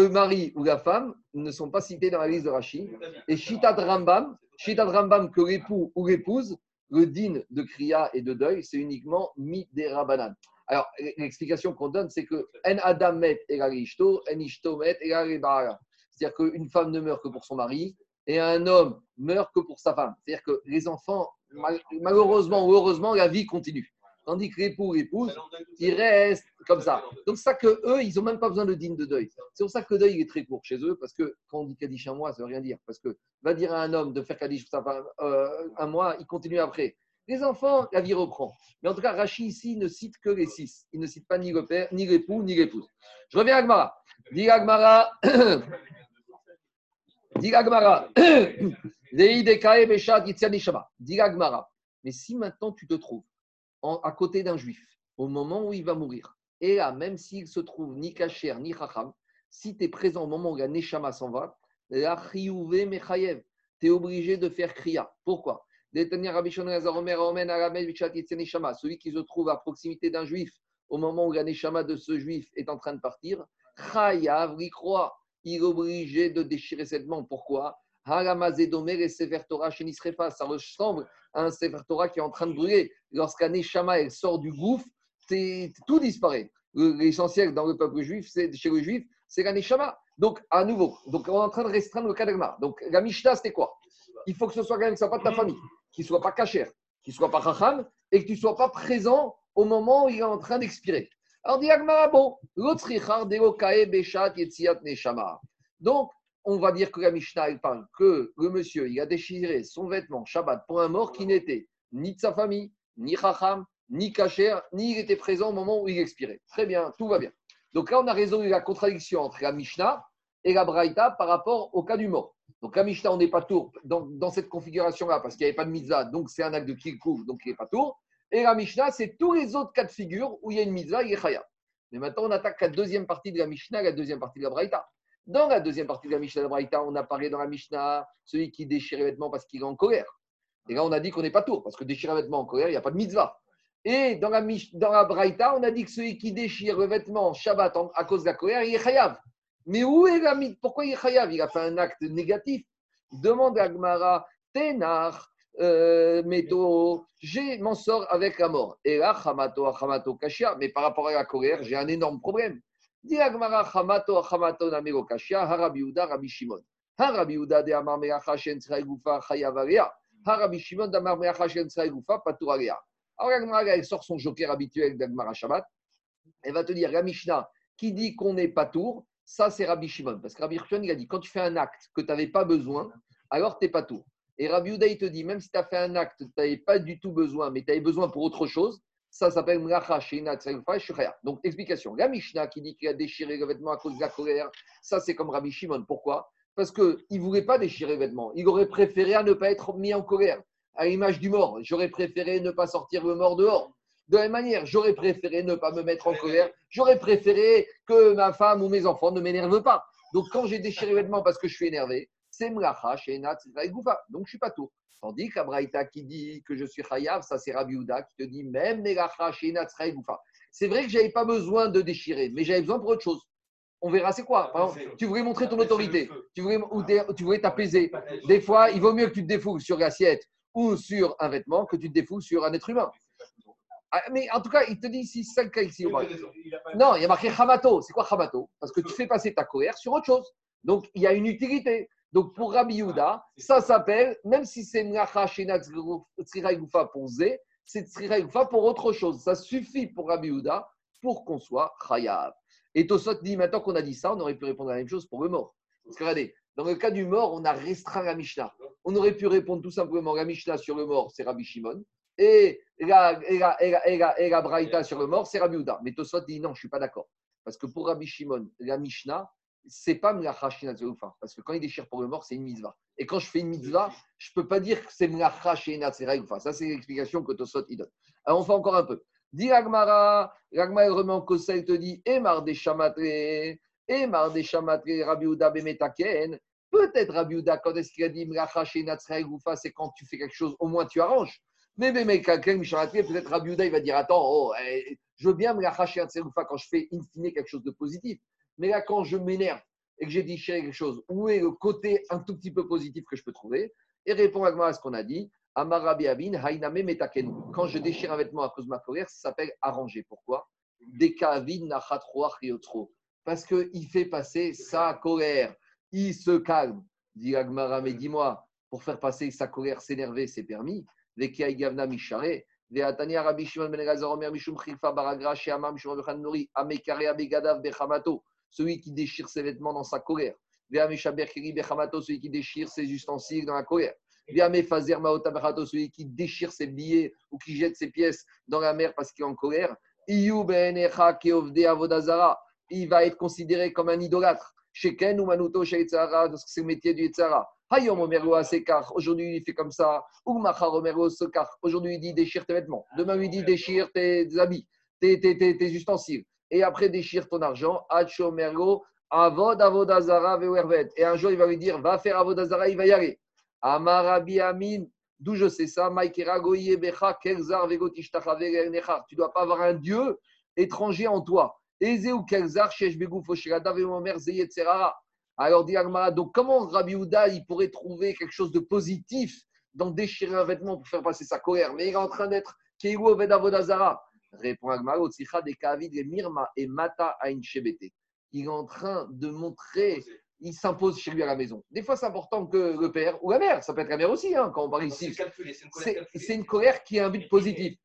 mari ou la femme ne sont pas cités dans la liste de Rashi. Et Shitat Rambam, Shitat Rambam que l'époux ou l'épouse, le din de kriya et de deuil, c'est uniquement midé rabanan. Alors, l'explication qu'on donne, c'est que en adam met ishto, en ishto met. C'est-à-dire qu'une femme ne meurt que pour son mari et un homme meurt que pour sa femme. C'est-à-dire que les enfants, mal- malheureusement ou heureusement, la vie continue. Tandis que l'époux ou l'épouse, ils restent comme ça. Donc, ça que eux, ils n'ont même pas besoin de digne de deuil. C'est pour ça que le deuil il est très court chez eux, parce que quand on dit Kaddish un mois, ça ne veut rien dire. Parce que va dire à un homme de faire Kaddish pour sa femme euh, un mois, il continue après. Les enfants, la vie reprend. Mais en tout cas, Rachid ici ne cite que les six. Il ne cite pas ni le père, ni l'époux, ni l'épouse. Je reviens à Agmara. Dis Agmara. Dis Agmara. Leidekae Beshat Yitzhak Nishama. Dis Agmara. Mais si maintenant tu te trouves à côté d'un juif, au moment où il va mourir, et là, même s'il se trouve ni kacher, ni chacham, si tu es présent au moment où la neshama s'en va, la chiyuve mechayev, tu es obligé de faire kriya. Pourquoi? Celui qui se trouve à proximité d'un juif, au moment où la neshama de ce juif est en train de partir, chayav, il croit. Il est obligé de déchirer ses vêtements. Pourquoi? Ça ressemble à un Sefer Torah qui est en train de brûler. Lorsqu'un Neshama elle sort du gouffre, tout disparaît. Le- L'essentiel dans le peuple juif, c'est chez le juif, c'est la Neshama. Donc, à nouveau, donc on est en train de restreindre le Kadagma. Donc, la Mishnah, c'était quoi? Il faut que ce soit quelqu'un qui ne soit pas de ta famille, qui ne soit pas kacher, qui ne soit pas Chacham, et que tu ne sois pas présent au moment où il est en train d'expirer. Alors, dit bon. Donc, on va dire que la Mishnah, elle parle que le monsieur, il a déchiré son vêtement Shabbat pour un mort qui n'était ni de sa famille, ni Chacham, ni Kacher, ni il était présent au moment où il expirait. Très bien, tout va bien. Donc là, on a résolu la contradiction entre la Mishnah et la Braïta par rapport au cas du mort. Donc la Mishnah, on n'est pas tour dans, dans cette configuration-là parce qu'il n'y avait pas de mitzvah, donc c'est un acte de kilkouf, donc il n'est pas tour. Et la Mishnah, c'est tous les autres cas de figure où il y a une mitzvah, il est chayav. Mais maintenant, on attaque la deuxième partie de la Mishnah, la deuxième partie de la Braïta. Dans la deuxième partie de la Mishnah de la Braïta, on a parlé dans la Mishnah celui qui déchire les vêtements parce qu'il est en colère. Et là, on a dit qu'on n'est pas tour parce que déchirer un vêtement en colère, il n'y a pas de mitzvah. Et dans la, dans la Braïta, on a dit que celui qui déchire le vêtement Shabbat à cause de la colère, il est chayav. Mais où est la mitzvah? Pourquoi il est chayav? Il a fait un acte négatif. Demande à Gmara, Tenar, euh, Meto, je m'en sors avec la mort. Et là, Hamato, Hamato, Kashia. Mais par rapport à la colère, j'ai un énorme problème. Gmara, Hamato, Hamato, Namero, Kashia, Harabi Uda, Rabbi Shimon. Harabi Uda de Amar Meacha, Shen Tzrai Gufa, Chayav Alea. Harabi Shimon d'Amar Meacha, Shen Tzrai Gufa, Patur Alea. Alors, la Gemara, elle sort son joker habituel d'Agmara Shabbat. Elle va te dire, la Mishnah qui dit qu'on n'est pas tour, ça c'est Rabbi Shimon. Parce que Rabbi Shimon, il a dit, quand tu fais un acte que tu n'avais pas besoin, alors tu n'es pas tour. Et Rabbi Uda, il te dit, même si tu as fait un acte tu n'avais pas du tout besoin, mais tu avais besoin pour autre chose, ça s'appelle Mlacha. Donc, explication. La Mishnah qui dit qu'il a déchiré le vêtement à cause de la colère, ça c'est comme Rabbi Shimon. Pourquoi? Parce qu'il ne voulait pas déchirer le vêtement. Il aurait préféré à ne pas être mis en colère. À l'image du mort, j'aurais préféré ne pas sortir le mort dehors. De la même manière, j'aurais préféré ne pas me mettre en colère. J'aurais préféré que ma femme ou mes enfants ne m'énervent pas. Donc, quand j'ai déchiré le vêtement parce que je suis énervé, c'est Mlacha, Goufa. Donc, je ne suis pas tout. Tandis qu'Abraïta qui dit que je suis Chayav, ça c'est Rabbi Houda qui te dit même Melacha, Goufa. C'est vrai que je n'avais pas besoin de déchirer, mais j'avais besoin pour autre chose. On verra c'est quoi. Par exemple, tu voulais montrer ton autorité, tu voulais, ou tu voulais t'apaiser. Des fois, il vaut mieux que tu te défoules sur l'assiette ou sur un vêtement que tu te défoules sur un être humain. Ah, mais en tout cas, il te dit ici, c'est le cas ici. Non, il y a marqué Hamato. C'est quoi Hamato Parce que tu fais passer ta colère sur autre chose. Donc, il y a une utilité. Donc, pour Rabbi Yehuda, ça s'appelle, même si c'est Mlacha Shena Tzrirai Goufa pour Zé, c'est Tzrirai Goufa pour autre chose. Ça suffit pour Rabbi Yehuda pour qu'on soit Chayav. Et Tosot dit, maintenant qu'on a dit ça, on aurait pu répondre à la même chose pour le mort. Parce que regardez, dans le cas du mort, on a restreint la Mishnah. On aurait pu répondre tout simplement la Mishnah sur le mort, c'est Rabbi Shimon. Et la, et la, et la, et la, et la Braïta sur le mort, c'est Rabbi Houda. Mais Tosot dit non, je ne suis pas d'accord. Parce que pour Rabbi Shimon, la Mishnah, c'est pas Mlacha Shina Tzerufa. Parce que quand il déchire pour le mort, c'est une misva. Et quand je fais une mitzvah, je ne peux pas dire que c'est mlacha Goufa. Ça, c'est l'explication que Tosot il donne. Alors, on fait encore un peu. Dis Agmara, Agmara remet en cause ça, il te dit Emar des chamatre, Emar des chamatre, Rabbi Uda Bemetaken. Peut-être Rabbi Uda, quand est-ce qu'il a dit mlacha Goufa, c'est quand tu fais quelque chose, au moins tu arranges. Mais Bemetaken, peut-être Rabbi Uda, il va dire Attends, oh, eh, je veux bien mlacha Goufa quand je fais in fine quelque chose de positif. Mais là, quand je m'énerve et que j'ai déchiré quelque chose, où est le côté un tout petit peu positif que je peux trouver Et répond à ce qu'on a dit Amarabi Hainame Metakenu. Quand je déchire un vêtement à cause de ma colère, ça s'appelle arranger. Pourquoi? Parce qu'il fait passer sa colère. Il se calme. Dit Agmara, mais dis-moi, pour faire passer sa colère, s'énerver, c'est permis. Rabbi Shimon Ben Baragra Amekare Abegadav Bechamato. Celui qui déchire ses vêtements dans sa colère. Celui qui déchire ses ustensiles dans la colère. Celui qui déchire ses billets ou qui jette ses pièces dans la mer parce qu'il est en colère. Avodazara. Il va être considéré comme un idolâtre. Sheken ou Manuto Sheitzara, parce que c'est le métier du Yitzhara. Hayom Omero. Aujourd'hui, il fait comme ça. Omero Sekar. Aujourd'hui, il dit déchire tes vêtements. Demain, il dit déchire tes habits, tes ustensiles. Et après, déchire ton argent. Mergo. Avod Avodazara Vewervet. Et un jour, il va lui dire va faire Avodazara, il va y aller. Amarabi Amin, d'où je sais ça, tu dois pas avoir un Dieu étranger en toi. Alors, dit donc comment Rabbi Houda, il pourrait trouver quelque chose de positif dans déchirer un vêtement pour faire passer sa colère? Mais il est en train d'être Répond Agmara, Mirma et Mata Il est en train de montrer il s'impose chez lui à la maison. Des fois, c'est important que le père ou la mère, ça peut être la mère aussi, hein, quand on parle ici. C'est une colère qui a un but positif.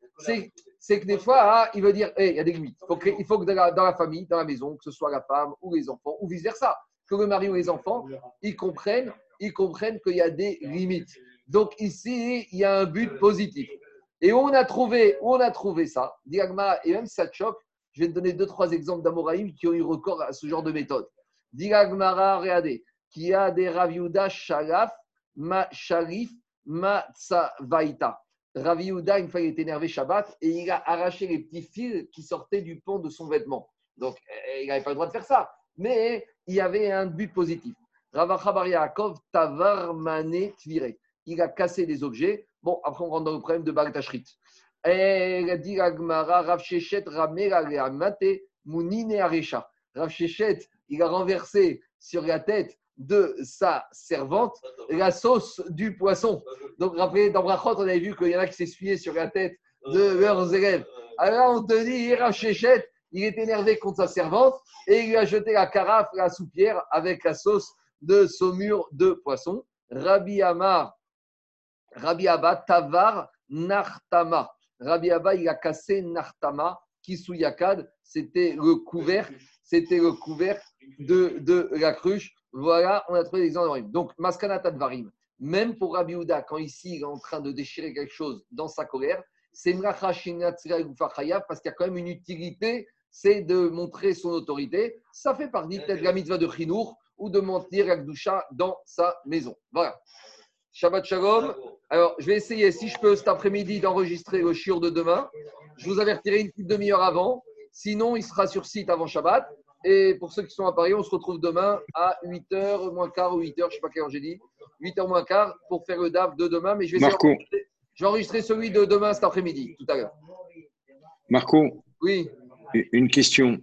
C'est que des fois, ah, il veut dire, il y a des limites. il faut que dans la, famille, dans la maison, que ce soit la femme ou les enfants, ou vice-versa, que le mari ou les enfants, ils comprennent ils comprennent qu'il y a des limites. Donc ici, il y a un but positif. Et on a trouvé, on a trouvé ça, Diagma, et même si ça choque, je vais te donner deux, trois exemples d'Amoraïm qui ont eu recours à ce genre de méthode. Diragmara, regardez, qui a des Raviuda Sharaf, Ma Sharif, Ma Tsavaita. Raviuda, une fois, il était énervé Shabbat et il a arraché les petits fils qui sortaient du pont de son vêtement. Donc, eh, il n'avait pas le droit de faire ça. Mais il y avait un but positif. Ravachabar Yaakov, Tavar Mane Tvire. Il a cassé des objets. Bon, après, on rentre dans le problème de Bagdashrit. Il a dit Rav Shechet, Mate, Mounine Arecha. Rav Shechet, il a renversé sur la tête de sa servante la sauce du poisson. Donc, rappelez, dans Brachot, on avait vu qu'il y en a qui s'essuyaient sur la tête de leurs élèves. Alors, on te dit, Rachéchette, il est énervé contre sa servante et il lui a jeté la carafe, la soupière avec la sauce de saumure de poisson. Rabbi Amar, Rabbi Abba, Tavar, Nartama. Rabbi Abba, il a cassé Nartama, Kisuyakad, c'était le couvercle, c'était le couvercle de, de la cruche. Voilà, on a trouvé l'exemple. Donc, Maskanata Varim, même pour Rabbi Houda, quand ici il est en train de déchirer quelque chose dans sa colère, c'est parce qu'il y a quand même une utilité, c'est de montrer son autorité. Ça fait partie de la mitzvah de Chinour ou de monter la dans sa maison. Voilà. Shabbat Shalom. Alors, je vais essayer, si je peux, cet après-midi, d'enregistrer le shiur de demain. Je vous avertirai une petite demi-heure avant. Sinon, il sera sur site avant Shabbat. Et pour ceux qui sont à Paris, on se retrouve demain à 8h moins quart ou 8h, je ne sais pas quelle heure j'ai dit, 8h moins quart pour faire le DAF de demain. Mais je vais Marco. Je vais enregistrer celui de demain cet après-midi, tout à l'heure. Marco. Oui. Une question.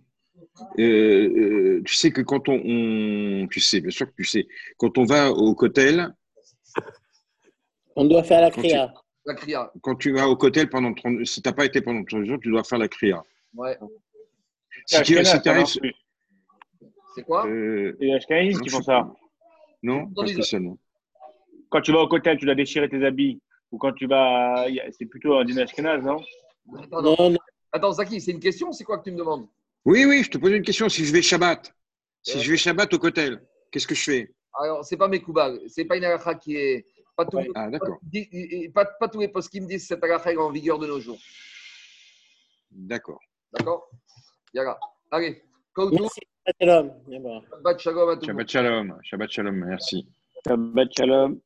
Euh, euh, tu sais que quand on, Tu sais, bien sûr que tu sais. Quand on va au cotel. On doit faire la cria. La cria. Quand tu vas au cotel pendant 30 Si tu n'as pas été pendant 30 jours, tu dois faire la cria. Ouais. Si tu arrives. C'est quoi? Euh, C'est les qui font ça. Non, pas spécialement. Quand tu vas au cotel, tu dois déchirer tes habits. Ou quand tu vas. C'est plutôt un dîner Ashkenaz, non? Attends, non, non. Attends, Zaki, c'est une question C'est quoi que tu me demandes? Oui, oui, je te pose une question. Si je vais Shabbat, si je vais Shabbat au cotel, qu'est-ce que je fais? Alors, c'est pas mes Ce C'est pas une halakha qui est. Pas, tout, ah, d'accord. Pas, pas, tous les postes qui me disent que cette halakha est en vigueur de nos jours. D'accord. D'accord? Yara. Allez. Merci. Shabbat shalom. Shabbat shalom. Shabbat shalom. Merci. Shabbat shalom.